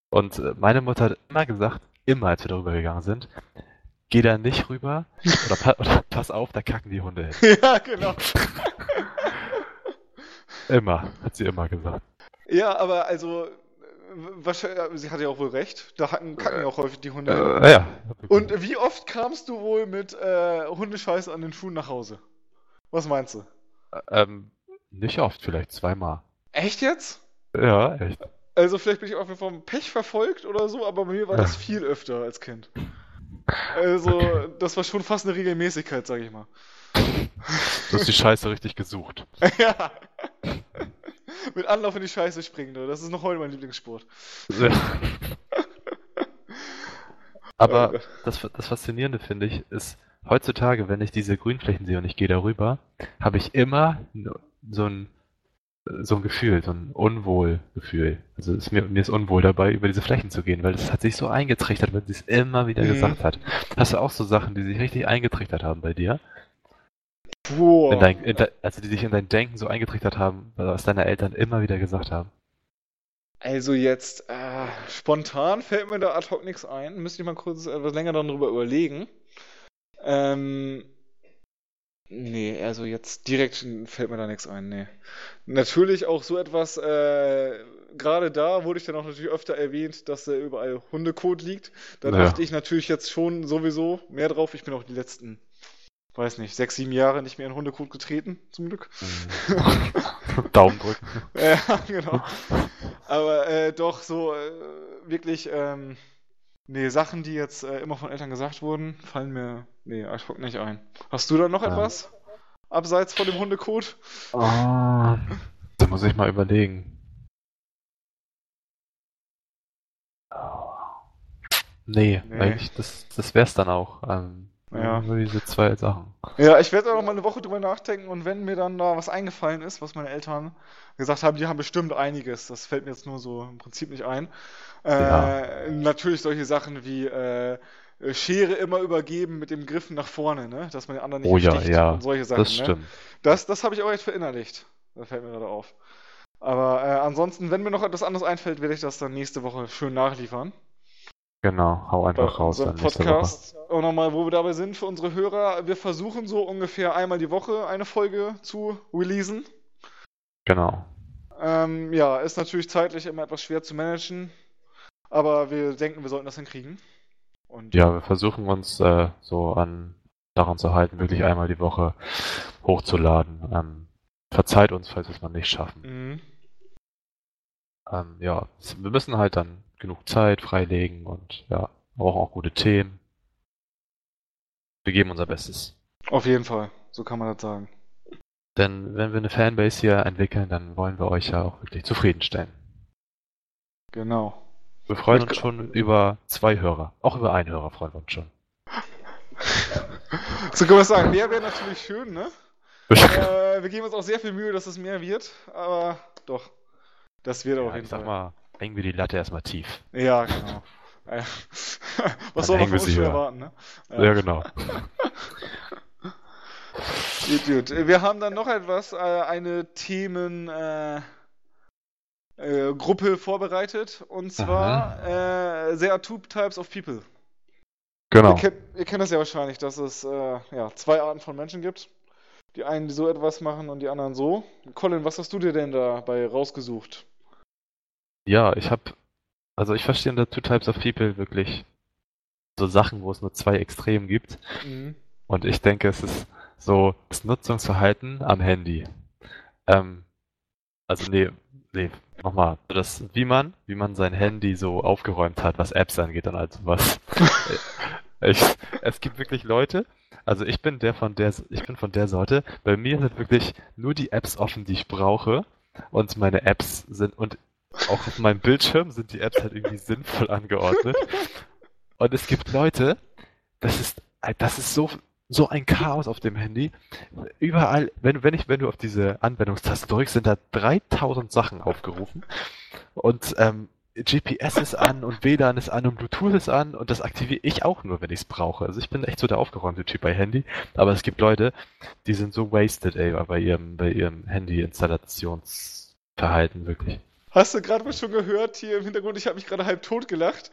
[SPEAKER 1] Und äh, meine Mutter hat immer gesagt, immer als wir darüber gegangen sind, geh da nicht rüber oder, pa oder pass auf, da kacken die Hunde hin.
[SPEAKER 2] Ja, genau.
[SPEAKER 1] Immer, hat sie immer gesagt.
[SPEAKER 2] Ja, aber also, äh, wahrscheinlich, sie hatte ja auch wohl recht. Da hacken, kacken ja auch häufig die Hunde.
[SPEAKER 1] Äh, ja.
[SPEAKER 2] Und wie oft kamst du wohl mit äh, Hundescheiße an den Schuhen nach Hause? Was meinst du?
[SPEAKER 1] Ähm, nicht oft, vielleicht zweimal.
[SPEAKER 2] Echt jetzt?
[SPEAKER 1] Ja, echt.
[SPEAKER 2] Also vielleicht bin ich auch vom Pech verfolgt oder so, aber bei mir war das viel öfter als Kind. Also,
[SPEAKER 1] Okay.
[SPEAKER 2] das war schon fast eine Regelmäßigkeit, sag ich mal.
[SPEAKER 1] Du hast die Scheiße richtig gesucht.
[SPEAKER 2] ja. Mit Anlauf in die Scheiße springen, du. Das ist noch heute mein Lieblingssport.
[SPEAKER 1] Ja. Aber
[SPEAKER 2] Äh,
[SPEAKER 1] das, das Faszinierende finde ich, ist, heutzutage, wenn ich diese Grünflächen sehe und ich gehe darüber, habe ich immer so ein, so ein Gefühl, so ein Unwohlgefühl. Also ist mir, mir ist unwohl dabei, über diese Flächen zu gehen, weil das hat sich so eingetrichtert, weil sie es immer wieder
[SPEAKER 2] Mhm.
[SPEAKER 1] gesagt hat. Hast du auch so Sachen, die sich richtig eingetrichtert haben bei dir?
[SPEAKER 2] Boah.
[SPEAKER 1] In dein, in de, also die sich in dein Denken so eingetrichtert haben, was deine Eltern immer wieder gesagt haben.
[SPEAKER 2] Also jetzt, äh, spontan fällt mir da ad hoc nichts ein. Müsste ich mal kurz etwas länger darüber überlegen. Ähm, nee, also jetzt direkt fällt mir da nichts ein, nee. Natürlich auch so etwas, äh, gerade da wurde ich dann auch natürlich öfter erwähnt, dass da überall Hundekot liegt. Da
[SPEAKER 1] Ja.
[SPEAKER 2] achte ich natürlich jetzt schon sowieso mehr drauf. Ich bin auch die letzten, weiß nicht, sechs, sieben Jahre nicht mehr in Hundekot getreten, zum Glück.
[SPEAKER 1] Daumen drücken.
[SPEAKER 2] Ja, genau. Aber äh, doch so äh, wirklich, ähm, nee, Sachen, die jetzt äh, immer von Eltern gesagt wurden, fallen mir, nee, ad hoc nicht ein. Hast du da noch
[SPEAKER 1] Ja.
[SPEAKER 2] etwas? Abseits von dem Hundekot?
[SPEAKER 1] Oh, da muss ich mal überlegen. Nee,
[SPEAKER 2] Nee.
[SPEAKER 1] eigentlich, das, das wär's dann auch. Ähm,
[SPEAKER 2] Ja.
[SPEAKER 1] Nur diese zwei Sachen.
[SPEAKER 2] Ja, ich werde auch noch mal eine Woche drüber nachdenken und wenn mir dann da was eingefallen ist, was meine Eltern gesagt haben, die haben bestimmt einiges, das fällt mir jetzt nur so im Prinzip nicht ein. Äh,
[SPEAKER 1] Ja.
[SPEAKER 2] Natürlich solche Sachen wie äh, Schere immer übergeben mit dem Griff nach vorne, ne? Dass man den anderen nicht
[SPEAKER 1] Oh ja, ja,
[SPEAKER 2] und solche Sachen,
[SPEAKER 1] Das
[SPEAKER 2] ne?
[SPEAKER 1] stimmt.
[SPEAKER 2] Das, das habe ich auch jetzt verinnerlicht. Das fällt mir gerade auf. Aber äh, ansonsten, wenn mir noch etwas anderes einfällt, werde ich das dann nächste Woche schön nachliefern.
[SPEAKER 1] Genau, hau
[SPEAKER 2] Bei
[SPEAKER 1] einfach raus dann nächste Woche.
[SPEAKER 2] Podcast. Und nochmal, wo wir dabei sind für unsere Hörer. Wir versuchen so ungefähr einmal die Woche eine Folge zu releasen.
[SPEAKER 1] Genau.
[SPEAKER 2] Ähm, ja, ist natürlich zeitlich immer etwas schwer zu managen. Aber wir denken, wir sollten das hinkriegen. Und
[SPEAKER 1] Ja, wir versuchen uns äh, so an daran zu halten, wirklich einmal die Woche hochzuladen. Ähm, verzeiht uns, falls wir es mal nicht schaffen.
[SPEAKER 2] Mhm.
[SPEAKER 1] Ähm, ja, wir müssen halt dann genug Zeit freilegen und ja, brauchen auch gute Themen. Wir geben unser Bestes.
[SPEAKER 2] Auf jeden Fall. So kann man das sagen.
[SPEAKER 1] Denn wenn wir eine Fanbase hier entwickeln, dann wollen wir euch ja auch wirklich zufriedenstellen.
[SPEAKER 2] Genau.
[SPEAKER 1] Wir freuen uns schon über zwei Hörer. Auch über einen Hörer freuen wir uns schon.
[SPEAKER 2] So können wir sagen. Mehr wäre natürlich schön, ne? äh, wir geben uns auch sehr viel Mühe, dass es mehr wird. Aber doch. Das wird auf
[SPEAKER 1] Ja,
[SPEAKER 2] jeden
[SPEAKER 1] ich sag
[SPEAKER 2] Fall.
[SPEAKER 1] mal, hängen wir die Latte erstmal tief.
[SPEAKER 2] Ja, genau. Äh,
[SPEAKER 1] Dann
[SPEAKER 2] Was soll man von uns schon erwarten, ne?
[SPEAKER 1] Ja, genau.
[SPEAKER 2] Gut, gut. Wir haben dann noch etwas, äh, eine Themen äh, Gruppe vorbereitet und zwar äh, there are two types of people.
[SPEAKER 1] Genau.
[SPEAKER 2] Ihr, kennt, ihr kennt das ja wahrscheinlich, dass es äh, ja, zwei Arten von Menschen gibt. Die einen, die so etwas machen und die anderen so. Colin, was hast du dir denn dabei rausgesucht?
[SPEAKER 1] Ja, ich habe, also ich verstehe unter Two Types of People wirklich so Sachen, wo es nur zwei Extremen gibt.
[SPEAKER 2] Mhm.
[SPEAKER 1] Und ich denke, es ist so das Nutzungsverhalten am Handy. Ähm, also nee, nee, nochmal. Das, wie man, wie man sein Handy so aufgeräumt hat, was Apps angeht und all sowas. ich, es gibt wirklich Leute, also ich bin der von der, ich bin von der Sorte, bei mir sind wirklich nur die Apps offen, die ich brauche. Und meine Apps sind, und auch auf meinem Bildschirm sind die Apps halt irgendwie sinnvoll angeordnet. Und es gibt Leute, das ist, das ist so, so ein Chaos auf dem Handy. Überall, wenn, wenn ich, wenn du auf diese Anwendungstaste drückst, sind da 3000 Sachen aufgerufen. Und ähm, GPS ist an und WLAN ist an und Bluetooth ist an und das aktiviere ich auch nur, wenn ich es brauche. Also ich bin echt so der aufgeräumte Typ bei Handy, aber es gibt Leute, die sind so wasted, ey, bei ihrem, bei ihrem Handy-Installationsverhalten wirklich.
[SPEAKER 2] Hast du gerade schon gehört hier im Hintergrund? Ich habe mich gerade halb tot gelacht.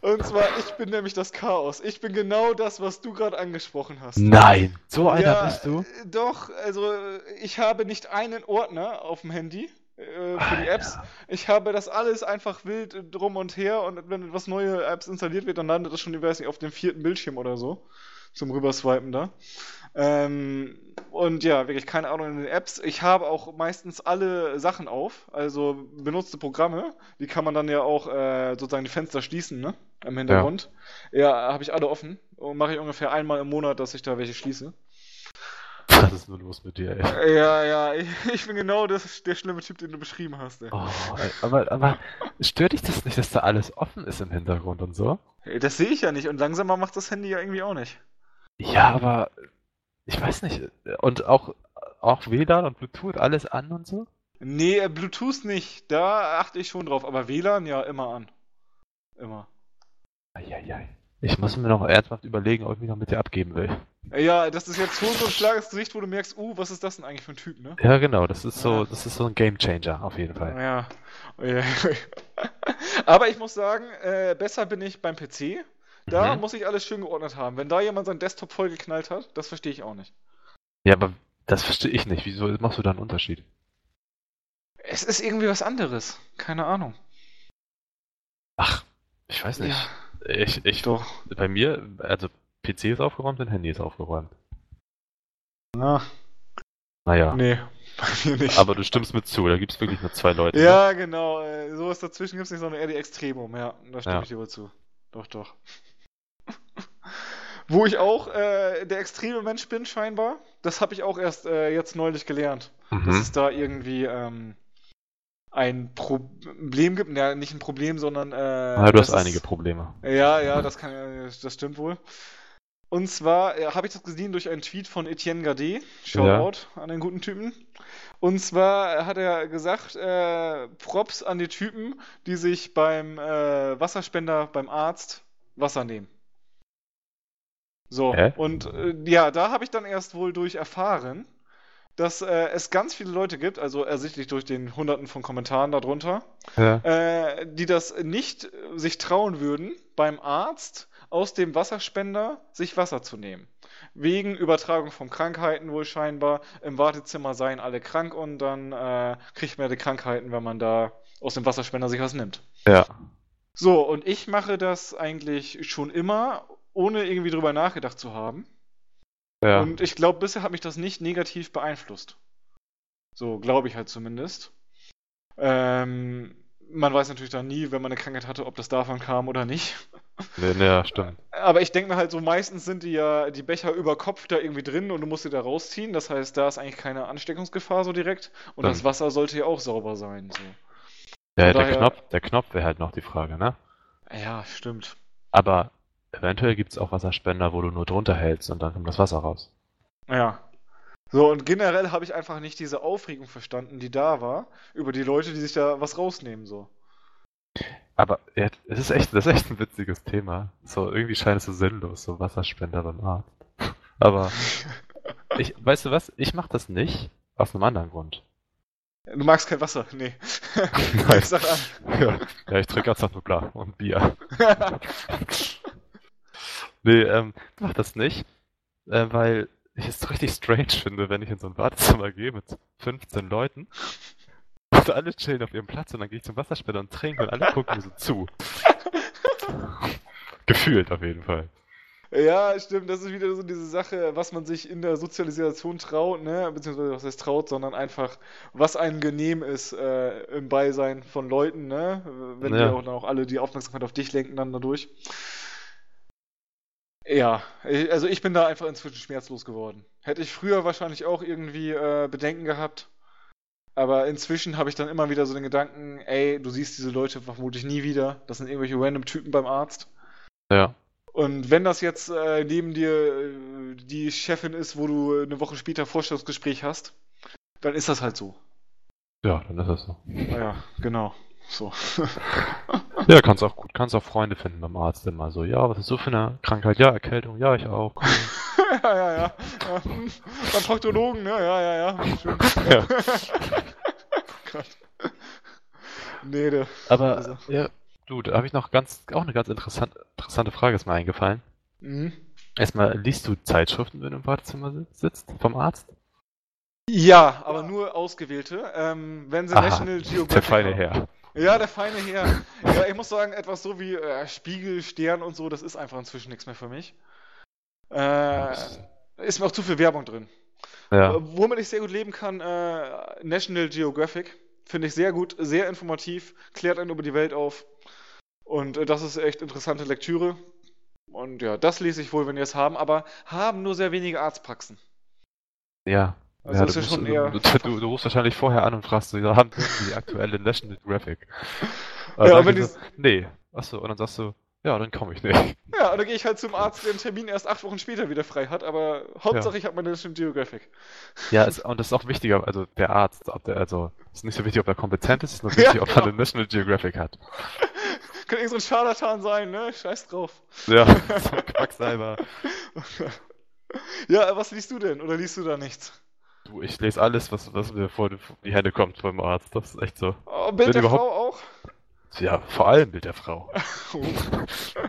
[SPEAKER 2] Und zwar, ich bin nämlich das Chaos. Ich bin genau das, was du gerade angesprochen hast.
[SPEAKER 1] Nein, so einer
[SPEAKER 2] Ja,
[SPEAKER 1] bist du?
[SPEAKER 2] äh, Doch, also äh, ich habe nicht einen Ordner auf dem Handy äh, für die Apps. Ich habe das alles einfach wild drum und her und wenn etwas neue Apps installiert wird, dann landet das schon, ich weiß nicht, auf dem vierten Bildschirm oder so. Zum Rüberswipen da. Ähm, und ja, wirklich keine Ahnung in den Apps. Ich habe auch meistens alle Sachen auf, also benutzte Programme. Die kann man dann ja auch äh, sozusagen die Fenster schließen, ne? Im Hintergrund. Ja, habe ich alle offen. Und mache ich ungefähr einmal im Monat, dass ich da welche schließe.
[SPEAKER 1] Was ist nur los mit dir, ey?
[SPEAKER 2] Ja, ja, ich, ich bin genau das, der schlimme Typ, den du beschrieben hast. Ey.
[SPEAKER 1] Oh, aber, aber stört dich das nicht, dass da alles offen ist im Hintergrund und so?
[SPEAKER 2] Das sehe ich ja nicht und langsamer macht das Handy ja irgendwie auch nicht.
[SPEAKER 1] Ja, aber ich weiß nicht. Und auch, auch WLAN und Bluetooth, alles an und so?
[SPEAKER 2] Nee, äh, Bluetooth nicht. Da achte ich schon drauf, aber WLAN ja immer an. Immer.
[SPEAKER 1] Eieiei. Ich muss mir noch ernsthaft überlegen, ob ich mich noch mit dir abgeben will.
[SPEAKER 2] Ja, das ist jetzt schon so ein Schlag ins Gesicht, wo du merkst, uh, was ist das denn eigentlich für ein Typ, ne?
[SPEAKER 1] Ja, genau, das ist so, das ist so ein Game Changer, auf jeden Fall.
[SPEAKER 2] Ja. Ja. Aber ich muss sagen, äh, besser bin ich beim PC. Da
[SPEAKER 1] Mhm.
[SPEAKER 2] muss ich alles schön geordnet haben. Wenn da jemand seinen Desktop vollgeknallt hat, das verstehe ich auch nicht.
[SPEAKER 1] Ja, aber das verstehe ich nicht. Wieso machst du da einen Unterschied?
[SPEAKER 2] Es ist irgendwie was anderes. Keine Ahnung.
[SPEAKER 1] Ach, ich weiß nicht. Ich, ich,
[SPEAKER 2] Doch.
[SPEAKER 1] bei mir, also PC ist aufgeräumt und Handy ist aufgeräumt.
[SPEAKER 2] Na,
[SPEAKER 1] Naja,
[SPEAKER 2] nee, bei mir nicht.
[SPEAKER 1] aber du stimmst mit zu, da gibt es wirklich nur zwei Leute. ne?
[SPEAKER 2] ja, genau. Äh, sowas dazwischen gibt es nicht, sondern eher die Extremum. Ja, da stimme
[SPEAKER 1] Ja.
[SPEAKER 2] ich dir wohl zu. Doch, doch. Wo ich auch äh, der extreme Mensch bin, scheinbar, das habe ich auch erst äh, jetzt neulich gelernt. Dass
[SPEAKER 1] Mhm.
[SPEAKER 2] es da irgendwie ähm, ein Problem gibt. Ja, nicht ein Problem, sondern. Äh,
[SPEAKER 1] Ja, du
[SPEAKER 2] dass
[SPEAKER 1] hast einige Probleme.
[SPEAKER 2] Ja, ja, das kann, äh, das stimmt wohl. Und zwar äh, habe ich das gesehen durch einen Tweet von Etienne Gade. Shoutout an den guten Typen. Und zwar hat er gesagt, äh, Props an die Typen, die sich beim äh, Wasserspender beim Arzt Wasser nehmen. So,
[SPEAKER 1] Hä?
[SPEAKER 2] und äh, ja, da habe ich dann erst wohl durch erfahren, dass äh, es ganz viele Leute gibt, also ersichtlich durch den Hunderten von Kommentaren darunter,
[SPEAKER 1] Ja.
[SPEAKER 2] äh, die das nicht äh, sich trauen würden, beim Arzt aus dem Wasserspender sich Wasser zu nehmen. Wegen Übertragung von Krankheiten wohl scheinbar. Im Wartezimmer seien alle krank und dann äh, kriegt man ja die Krankheiten, wenn man da aus dem Wasserspender sich was nimmt.
[SPEAKER 1] Ja.
[SPEAKER 2] So, und ich mache das eigentlich schon immer, ohne irgendwie drüber nachgedacht zu haben.
[SPEAKER 1] Ja.
[SPEAKER 2] Und ich glaube, bisher hat mich das nicht negativ beeinflusst. So, glaube ich halt zumindest. Ähm, man weiß natürlich dann nie, wenn man eine Krankheit hatte, ob das davon kam oder nicht.
[SPEAKER 1] Nee, nee, ja, stimmt.
[SPEAKER 2] Aber ich denke mir halt so, meistens sind die ja die Becher über Kopf da irgendwie drin und du musst sie da rausziehen. Das heißt, da ist eigentlich keine Ansteckungsgefahr so direkt. Und das
[SPEAKER 1] Stimmt.
[SPEAKER 2] Wasser sollte ja auch sauber sein. So.
[SPEAKER 1] Ja, der
[SPEAKER 2] daher-
[SPEAKER 1] Knopf, der Knopf wäre halt noch die Frage, ne?
[SPEAKER 2] Ja, stimmt.
[SPEAKER 1] Aber eventuell gibt es auch Wasserspender, wo du nur drunter hältst und dann kommt das Wasser raus.
[SPEAKER 2] Ja. So, und generell habe ich einfach nicht diese Aufregung verstanden, die da war, über die Leute, die sich da was rausnehmen, so.
[SPEAKER 1] Aber ja, es ist echt, das ist echt ein witziges Thema. So, irgendwie scheint es so sinnlos, so Wasserspender beim Arzt. Aber ich, weißt du was? Ich mache das nicht aus einem anderen Grund.
[SPEAKER 2] Du magst kein Wasser, nee.
[SPEAKER 1] Nein.
[SPEAKER 2] Ich sag an.
[SPEAKER 1] Ja, ja ich trinke ganz nur klar und Bier. Nee, ähm, mach das nicht, äh, weil ich es richtig strange finde, wenn ich in so ein Wartezimmer gehe mit 15 Leuten und alle chillen auf ihrem Platz und dann gehe ich zum Wasserspender und trinke und alle gucken mir so zu. Gefühlt auf jeden Fall.
[SPEAKER 2] Ja, stimmt, das ist wieder so diese Sache, was man sich in der Sozialisation traut, ne? Beziehungsweise was heißt traut, sondern einfach, was einem genehm ist äh, im Beisein von Leuten, ne? Wenn die
[SPEAKER 1] Ja.
[SPEAKER 2] auch dann auch alle die Aufmerksamkeit auf dich lenken dann dadurch. Ja, also ich bin da einfach inzwischen schmerzlos geworden. Hätte ich früher wahrscheinlich auch irgendwie äh, Bedenken gehabt. Aber inzwischen habe ich dann immer wieder so den Gedanken, ey, du siehst diese Leute vermutlich nie wieder. Das sind irgendwelche random Typen beim Arzt.
[SPEAKER 1] Ja.
[SPEAKER 2] Und wenn das jetzt äh, neben dir äh, die Chefin ist, wo du eine Woche später Vorstellungsgespräch hast, dann ist das halt so.
[SPEAKER 1] Ja, dann ist das so.
[SPEAKER 2] Naja, genau. So.
[SPEAKER 1] Ja, kannst auch gut, kannst auch Freunde finden beim Arzt immer so. Ja, was ist so für eine Krankheit? Ja, Erkältung. Ja, ich auch.
[SPEAKER 2] Ja, ja, ja. ja. hm, Beim Proktologen, ne? Ja, ja, ja. Schön.
[SPEAKER 1] Ja.
[SPEAKER 2] Gott. Nee, der.
[SPEAKER 1] Aber
[SPEAKER 2] Also.
[SPEAKER 1] ja, du, da habe ich noch ganz, auch eine ganz interessant, interessante Frage ist mir eingefallen.
[SPEAKER 2] Mhm.
[SPEAKER 1] Erstmal, liest du Zeitschriften, wenn du im Wartezimmer sit- sitzt, vom Arzt?
[SPEAKER 2] Ja, aber nur ausgewählte. Ähm, wenn sie
[SPEAKER 1] Aha,
[SPEAKER 2] National Geographic
[SPEAKER 1] der feine
[SPEAKER 2] haben.
[SPEAKER 1] Herr.
[SPEAKER 2] Ja, der feine Herr. Ja, ich muss sagen, etwas so wie äh, Spiegel, Stern und so, das ist einfach inzwischen nichts mehr für mich. Äh, ist mir auch zu viel Werbung drin.
[SPEAKER 1] Ja,
[SPEAKER 2] Äh, Womit ich sehr gut leben kann, äh, National Geographic. Finde ich sehr gut, sehr informativ, klärt einen über die Welt auf. Und äh, das ist echt interessante Lektüre. Und ja, das lese ich wohl, wenn die es haben, aber haben nur sehr wenige Arztpraxen.
[SPEAKER 1] ja.
[SPEAKER 2] Also
[SPEAKER 1] ja,
[SPEAKER 2] ist
[SPEAKER 1] du,
[SPEAKER 2] ja schon
[SPEAKER 1] musst-
[SPEAKER 2] eher.
[SPEAKER 1] du, du, rufst wahrscheinlich vorher an und fragst so, ja, haben die aktuelle National Geographic?
[SPEAKER 2] Ja,
[SPEAKER 1] dann
[SPEAKER 2] aber
[SPEAKER 1] die so, nee. Achso, und dann sagst du, ja, dann komme ich nicht.
[SPEAKER 2] Ja, und dann gehe ich halt zum Arzt, der einen Termin erst acht Wochen später wieder frei hat, aber Hauptsache ich habe meine National Geographic.
[SPEAKER 1] Ja, es, und das ist auch wichtiger, also der Arzt, ob der, also, es ist nicht so wichtig, ob er kompetent ist, es ist nur
[SPEAKER 2] Ja,
[SPEAKER 1] wichtig, ob er
[SPEAKER 2] genau.
[SPEAKER 1] eine National Geographic hat.
[SPEAKER 2] Kann irgend so ein Scharlatan sein, ne? Scheiß drauf.
[SPEAKER 1] Ja, so ein Quacksalber.
[SPEAKER 2] Ja, was liest du denn? Oder liest du da nichts?
[SPEAKER 1] Du, ich lese alles, was, was mir vor die, Hände kommt vom Arzt. Das ist echt so.
[SPEAKER 2] Oh, Bild
[SPEAKER 1] Wenn
[SPEAKER 2] der
[SPEAKER 1] überhaupt-
[SPEAKER 2] Frau auch?
[SPEAKER 1] Ja, vor allem Bild der Frau.
[SPEAKER 2] Oh.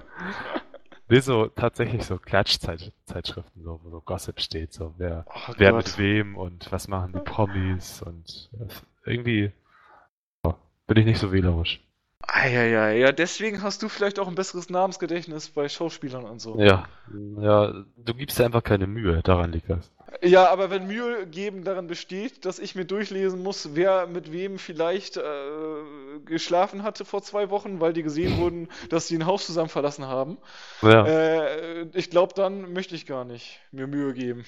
[SPEAKER 1] Nee, so tatsächlich so Klatschzeitschriften, so, wo so Gossip steht, so wer,
[SPEAKER 2] Oh
[SPEAKER 1] wer
[SPEAKER 2] Gott.
[SPEAKER 1] mit wem und was machen die Promis und das, irgendwie ja, bin ich nicht so wählerisch.
[SPEAKER 2] Eieiei, ja, deswegen hast du vielleicht auch ein besseres Namensgedächtnis bei Schauspielern und so.
[SPEAKER 1] Ja, ja, du gibst dir einfach keine Mühe, daran liegt das.
[SPEAKER 2] Ja, aber wenn Mühe geben darin besteht, dass ich mir durchlesen muss, wer mit wem vielleicht äh, geschlafen hatte vor zwei Wochen, weil die gesehen wurden, dass sie ein Haus zusammen verlassen haben,
[SPEAKER 1] Ja,
[SPEAKER 2] äh, ich glaube, dann möchte ich gar nicht mir Mühe geben.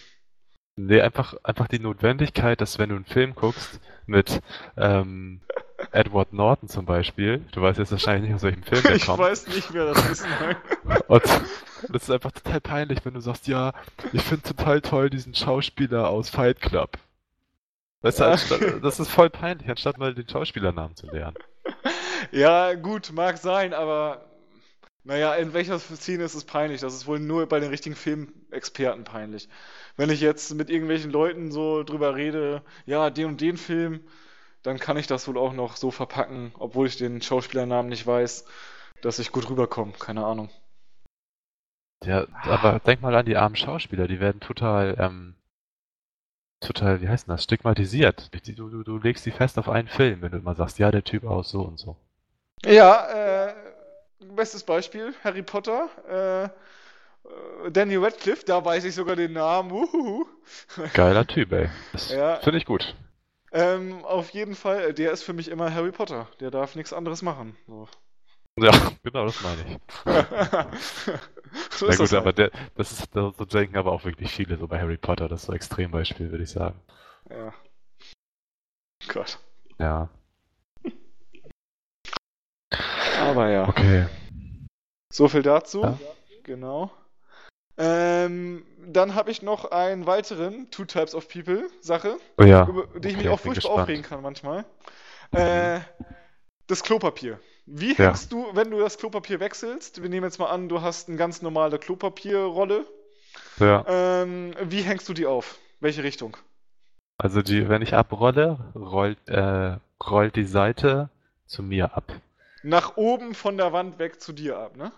[SPEAKER 1] Nee, einfach, einfach die Notwendigkeit, dass wenn du einen Film guckst mit ähm, Edward Norton zum Beispiel, du weißt jetzt wahrscheinlich nicht, aus welchem Film der
[SPEAKER 2] Ich
[SPEAKER 1] kommt.
[SPEAKER 2] weiß nicht, wer das ist.
[SPEAKER 1] Und das ist einfach total peinlich, wenn du sagst, ja, ich finde total toll diesen Schauspieler aus Fight Club. Weißt du, anstatt, das ist voll peinlich, anstatt mal den Schauspielernamen zu lernen.
[SPEAKER 2] Ja, gut, mag sein, aber naja, in welcher Szene ist es peinlich? Das ist wohl nur bei den richtigen Filmexperten peinlich. Wenn ich jetzt mit irgendwelchen Leuten so drüber rede, ja, den und den Film, dann kann ich das wohl auch noch so verpacken, obwohl ich den Schauspielernamen nicht weiß, dass ich gut rüberkomme. Keine Ahnung.
[SPEAKER 1] Ja, aber denk mal an die armen Schauspieler, die werden total, ähm, total, wie heißt denn das, stigmatisiert. Du, du, du legst die fest auf einen Film, wenn du immer sagst, ja, der Typ aus so und so.
[SPEAKER 2] Ja, äh, bestes Beispiel, Harry Potter, äh, äh, Daniel Radcliffe, da weiß ich sogar den Namen. Uhuhu.
[SPEAKER 1] Geiler Typ, ey. Das
[SPEAKER 2] Ja.
[SPEAKER 1] finde ich gut.
[SPEAKER 2] Ähm, auf jeden Fall, äh, der ist für mich immer Harry Potter. Der darf nichts anderes machen. So.
[SPEAKER 1] Ja, genau, das meine ich.
[SPEAKER 2] so
[SPEAKER 1] Na gut,
[SPEAKER 2] das
[SPEAKER 1] aber
[SPEAKER 2] halt.
[SPEAKER 1] der, das ist, so denken aber auch wirklich viele so bei Harry Potter, das ist so ein Extrembeispiel, würde ich sagen.
[SPEAKER 2] Ja. Gott.
[SPEAKER 1] Ja,
[SPEAKER 2] Aber ja.
[SPEAKER 1] okay.
[SPEAKER 2] So viel dazu.
[SPEAKER 1] Ja.
[SPEAKER 2] Genau. Ähm, dann habe ich noch einen weiteren Two Types of People Sache,
[SPEAKER 1] Oh ja.
[SPEAKER 2] über die ich mich
[SPEAKER 1] Okay,
[SPEAKER 2] auch furchtbar
[SPEAKER 1] gespannt.
[SPEAKER 2] aufregen kann manchmal. Äh, das Klopapier. Wie
[SPEAKER 1] Ja.
[SPEAKER 2] hängst du, wenn du das Klopapier wechselst? Wir nehmen jetzt mal an, du hast eine ganz normale Klopapierrolle.
[SPEAKER 1] Ja.
[SPEAKER 2] Ähm, wie hängst du die auf? Welche Richtung?
[SPEAKER 1] Also die, wenn ich abrolle, rollt, äh, rollt die Seite zu mir ab.
[SPEAKER 2] Nach oben von der Wand weg zu dir ab, ne?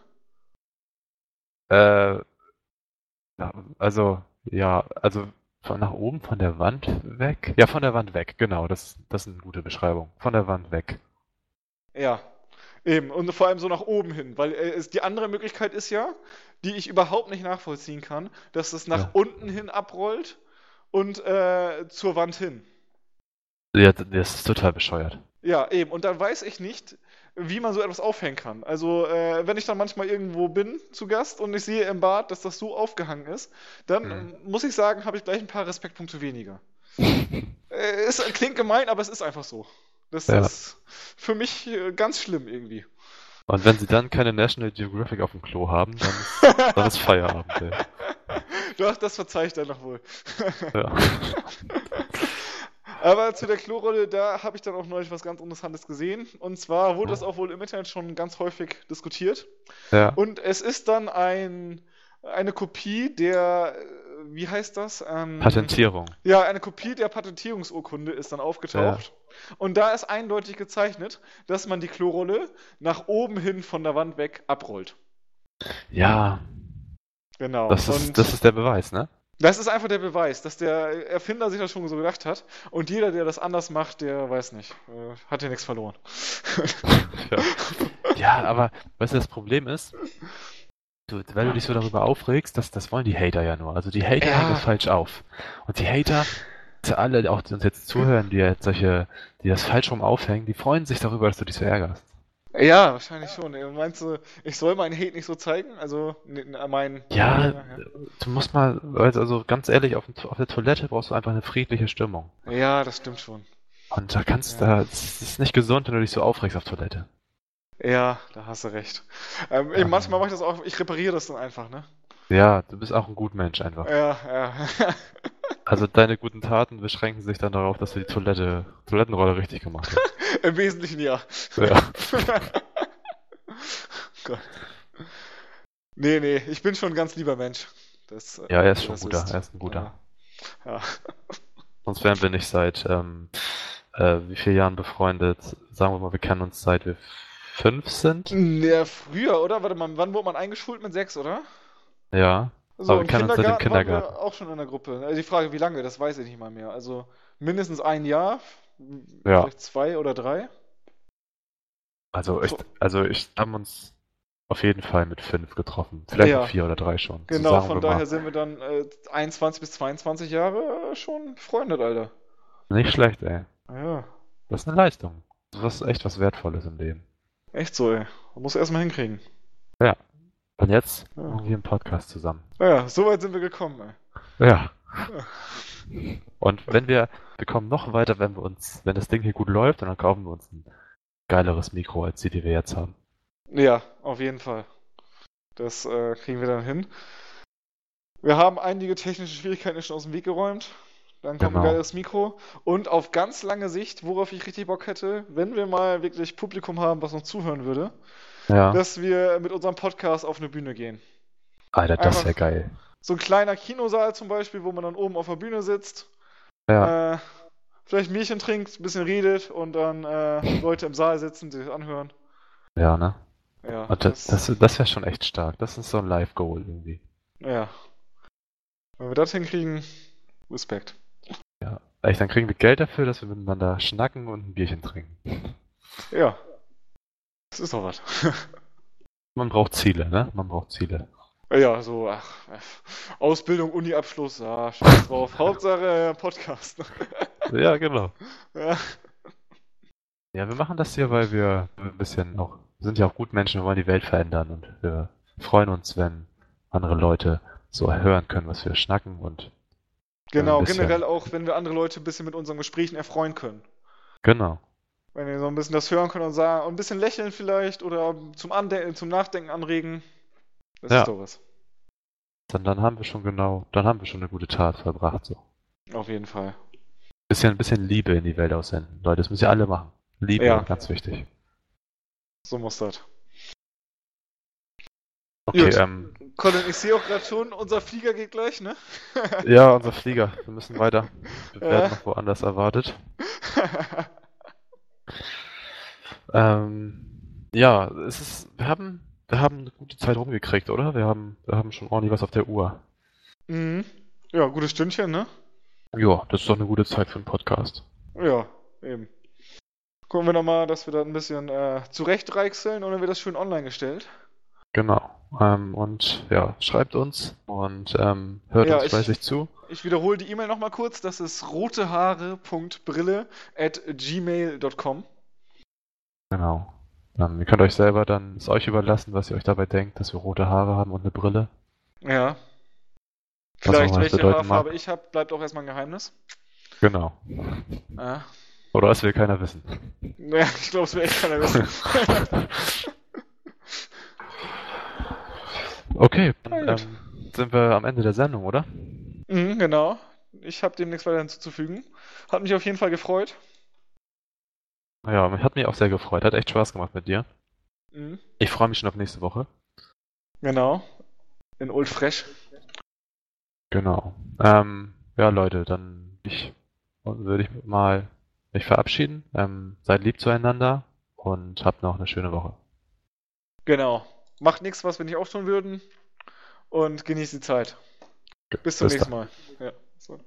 [SPEAKER 1] Äh, ja, also, ja, also von nach oben, von der Wand weg? Ja, von der Wand weg, genau, das, das ist eine gute Beschreibung. Von der Wand weg.
[SPEAKER 2] Ja, eben. Und vor allem so nach oben hin, weil äh, es, die andere Möglichkeit ist ja, die ich überhaupt nicht nachvollziehen kann, dass es nach
[SPEAKER 1] Ja.
[SPEAKER 2] unten hin abrollt und äh, zur Wand hin.
[SPEAKER 1] Ja, das ist total bescheuert.
[SPEAKER 2] Ja, eben. Und dann weiß ich nicht, wie man so etwas aufhängen kann. Also, äh, wenn ich dann manchmal irgendwo bin zu Gast und ich sehe im Bad, dass das so aufgehangen ist, dann
[SPEAKER 1] Mhm.
[SPEAKER 2] muss ich sagen, habe ich gleich ein paar Respektpunkte weniger. Äh, es klingt gemein, aber es ist einfach so. Das
[SPEAKER 1] Ja.
[SPEAKER 2] ist für mich äh, ganz schlimm irgendwie.
[SPEAKER 1] Und wenn sie dann keine National Geographic auf dem Klo haben, dann ist, dann ist Feierabend, ey.
[SPEAKER 2] Doch, das verzeih ich dann noch wohl.
[SPEAKER 1] Ja.
[SPEAKER 2] Aber zu der Klorolle, da habe ich dann auch neulich was ganz Interessantes gesehen. Und zwar wurde
[SPEAKER 1] Ja.
[SPEAKER 2] das auch wohl im Internet schon ganz häufig diskutiert.
[SPEAKER 1] Ja.
[SPEAKER 2] Und es ist dann ein, eine Kopie der, wie heißt das? Ähm,
[SPEAKER 1] Patentierung.
[SPEAKER 2] Ja, eine Kopie der Patentierungsurkunde ist dann aufgetaucht. Und da ist eindeutig gezeichnet, dass man die Klorolle nach oben hin von der Wand weg abrollt.
[SPEAKER 1] Ja,
[SPEAKER 2] Genau.
[SPEAKER 1] das ist,
[SPEAKER 2] Und
[SPEAKER 1] das ist der Beweis, ne?
[SPEAKER 2] Das ist einfach der Beweis, dass der Erfinder sich das schon so gedacht hat. Und jeder, der das anders macht, der weiß nicht, äh, hat ja nichts verloren.
[SPEAKER 1] Ja. ja, aber weißt du, das Problem ist, du, weil du dich so darüber aufregst, das, das wollen die Hater ja nur. Also die Hater
[SPEAKER 2] Ja.
[SPEAKER 1] hängen es falsch auf. Und die Hater, also alle, auch die uns jetzt zuhören, die jetzt solche, die das falsch rum aufhängen, die freuen sich darüber, dass du dich so ärgerst.
[SPEAKER 2] Ja, wahrscheinlich schon. Meinst du, ich soll meinen Hate nicht so zeigen? Also, ne, ne, mein.
[SPEAKER 1] Ja, du musst mal, also also ganz ehrlich, auf, auf der Toilette brauchst du einfach eine friedliche Stimmung.
[SPEAKER 2] Ja, das stimmt schon.
[SPEAKER 1] Und da kannst
[SPEAKER 2] Ja.
[SPEAKER 1] da, es ist nicht gesund, wenn du dich so aufregst auf Toilette.
[SPEAKER 2] Ja, da hast du recht. Ähm,
[SPEAKER 1] Ja.
[SPEAKER 2] eben, manchmal mache ich das auch, ich repariere das dann einfach, ne?
[SPEAKER 1] Ja, du bist auch ein Gutmensch einfach.
[SPEAKER 2] Ja, ja.
[SPEAKER 1] Also deine guten Taten beschränken sich dann darauf, dass du die Toilette, Toilettenrolle richtig gemacht hast.
[SPEAKER 2] Im Wesentlichen ja.
[SPEAKER 1] Ja.
[SPEAKER 2] Gott. Nee, nee, ich bin schon ein ganz lieber Mensch. Das, äh,
[SPEAKER 1] Ja, er ist schon
[SPEAKER 2] das
[SPEAKER 1] guter,
[SPEAKER 2] ist-
[SPEAKER 1] er ist ein guter.
[SPEAKER 2] Ja. ja.
[SPEAKER 1] Sonst wären wir nicht seit ähm, äh, wie vielen Jahren befreundet? Sagen wir mal, wir kennen uns seit wir fünf sind.
[SPEAKER 2] Ja, früher, oder? Warte mal, wann wurde man eingeschult mit sechs, oder?
[SPEAKER 1] Ja.
[SPEAKER 2] So,
[SPEAKER 1] Aber wir kennen uns seit dem
[SPEAKER 2] Kindergarten waren wir auch schon in der Gruppe. Also die Frage, wie lange, das weiß ich nicht mal mehr. Also mindestens ein Jahr,
[SPEAKER 1] Ja.
[SPEAKER 2] vielleicht zwei oder drei.
[SPEAKER 1] Also ich, also ich haben uns auf jeden Fall mit fünf getroffen. Vielleicht
[SPEAKER 2] Ja.
[SPEAKER 1] auch vier oder drei schon. So
[SPEAKER 2] Genau, von daher
[SPEAKER 1] mal.
[SPEAKER 2] sind wir dann äh, 21 bis 22 Jahre schon befreundet, Alter.
[SPEAKER 1] Nicht schlecht, ey.
[SPEAKER 2] Ja,
[SPEAKER 1] Das ist eine Leistung. Das ist echt was Wertvolles im Leben.
[SPEAKER 2] echt so, ey. Man muss erstmal hinkriegen.
[SPEAKER 1] Und jetzt
[SPEAKER 2] Ja.
[SPEAKER 1] machen wir einen Podcast zusammen.
[SPEAKER 2] Naja, so weit sind wir gekommen, ey.
[SPEAKER 1] Ja. Und wenn wir, wir kommen noch weiter, wenn wir uns, wenn das Ding hier gut läuft, dann kaufen wir uns ein geileres Mikro als die, die wir jetzt haben.
[SPEAKER 2] Ja, auf jeden Fall. Das äh, kriegen wir dann hin. Wir haben einige technische Schwierigkeiten schon aus dem Weg geräumt. Dann kommt
[SPEAKER 1] Genau.
[SPEAKER 2] ein geiles Mikro. Und auf ganz lange Sicht, worauf ich richtig Bock hätte, wenn wir mal wirklich Publikum haben, was uns zuhören würde,
[SPEAKER 1] Ja.
[SPEAKER 2] dass wir mit unserem Podcast auf eine Bühne gehen.
[SPEAKER 1] Alter, das wäre geil.
[SPEAKER 2] So ein kleiner Kinosaal zum Beispiel, wo man dann oben auf der Bühne sitzt,
[SPEAKER 1] Ja.
[SPEAKER 2] äh, vielleicht ein Bierchen trinkt, ein bisschen redet und dann äh, Leute im Saal sitzen, die das anhören.
[SPEAKER 1] Ja, ne?
[SPEAKER 2] Ja,
[SPEAKER 1] Und das, das, das wäre schon echt stark. Das ist so ein Live-Goal irgendwie.
[SPEAKER 2] ja. Wenn wir das hinkriegen, Respekt.
[SPEAKER 1] Ja. Echt, dann kriegen wir Geld dafür, dass wir miteinander schnacken und ein Bierchen trinken.
[SPEAKER 2] Ja. Das ist doch was.
[SPEAKER 1] Man braucht Ziele, ne? Man braucht Ziele.
[SPEAKER 2] Ja, so, ach, äh, Ausbildung, Uni-Abschluss, ah, scheiß drauf. Hauptsache äh, Podcast.
[SPEAKER 1] Ja, genau.
[SPEAKER 2] ja.
[SPEAKER 1] Ja, wir machen das hier, weil wir ein bisschen auch, wir sind ja auch gut Menschen, wir wollen die Welt verändern und wir freuen uns, wenn andere Leute so hören können, was wir schnacken und
[SPEAKER 2] Genau, generell auch, wenn wir andere Leute ein bisschen mit unseren Gesprächen erfreuen können.
[SPEAKER 1] genau.
[SPEAKER 2] Wenn wir so ein bisschen das hören können und sagen, ein bisschen lächeln vielleicht oder zum, Andenken, zum Nachdenken anregen. Das
[SPEAKER 1] Ja.
[SPEAKER 2] ist doch was.
[SPEAKER 1] Dann, dann haben wir schon genau, dann haben wir schon eine gute Tat verbracht. So.
[SPEAKER 2] Auf jeden Fall.
[SPEAKER 1] Bisschen, ein bisschen Liebe in die Welt aussenden. Leute, das müssen ja alle machen. Liebe,
[SPEAKER 2] Ja.
[SPEAKER 1] ganz wichtig.
[SPEAKER 2] So muss das.
[SPEAKER 1] Okay,
[SPEAKER 2] Gut.
[SPEAKER 1] ähm,
[SPEAKER 2] Colin, ich sehe auch gerade schon, unser Flieger geht gleich, ne?
[SPEAKER 1] ja, unser Flieger, wir müssen weiter. Wir werden noch woanders erwartet. Ähm, ja, es ist, wir haben, wir haben eine gute Zeit rumgekriegt, oder? Wir haben, wir haben schon ordentlich was auf der Uhr.
[SPEAKER 2] mhm. Ja, gutes Stündchen, ne?
[SPEAKER 1] Ja, das ist doch eine gute Zeit für einen Podcast.
[SPEAKER 2] Ja, eben. Gucken wir nochmal, dass wir da ein bisschen äh, zurechtreichseln und dann wird das schön online gestellt.
[SPEAKER 1] Genau. Ähm, und ja, schreibt uns und ähm, hört
[SPEAKER 2] Ja,
[SPEAKER 1] uns fleißig zu.
[SPEAKER 2] Ich wiederhole die E-Mail nochmal kurz. Das ist rotehaare.brille at gmail.com.
[SPEAKER 1] Genau. Ähm, ihr könnt euch selber dann, ist euch überlassen, was ihr euch dabei denkt, dass wir rote Haare haben und eine Brille.
[SPEAKER 2] Ja. Vielleicht welche Haarfarbe ich habe, bleibt auch erstmal ein Geheimnis.
[SPEAKER 1] Genau.
[SPEAKER 2] Ja,
[SPEAKER 1] Oder das will keiner wissen.
[SPEAKER 2] ja ich glaube, es will echt keiner wissen.
[SPEAKER 1] Okay, dann ähm, sind wir am Ende der Sendung, oder?
[SPEAKER 2] mhm, genau. Ich habe dem nichts weiter hinzuzufügen. Hat mich auf jeden Fall gefreut.
[SPEAKER 1] Ja, hat mich auch sehr gefreut. Hat echt Spaß gemacht mit dir.
[SPEAKER 2] Mhm.
[SPEAKER 1] Ich freue mich schon auf nächste Woche.
[SPEAKER 2] Genau. In Old Fresh.
[SPEAKER 1] Genau. Ähm, ja, Leute, dann ich, würde ich mal mich verabschieden. Ähm, seid lieb zueinander und habt noch eine schöne Woche.
[SPEAKER 2] Genau. Macht nichts, was wir nicht auch tun würden. Und genießt die Zeit. Bis zum
[SPEAKER 1] Bis
[SPEAKER 2] nächsten Mal. Ja. So.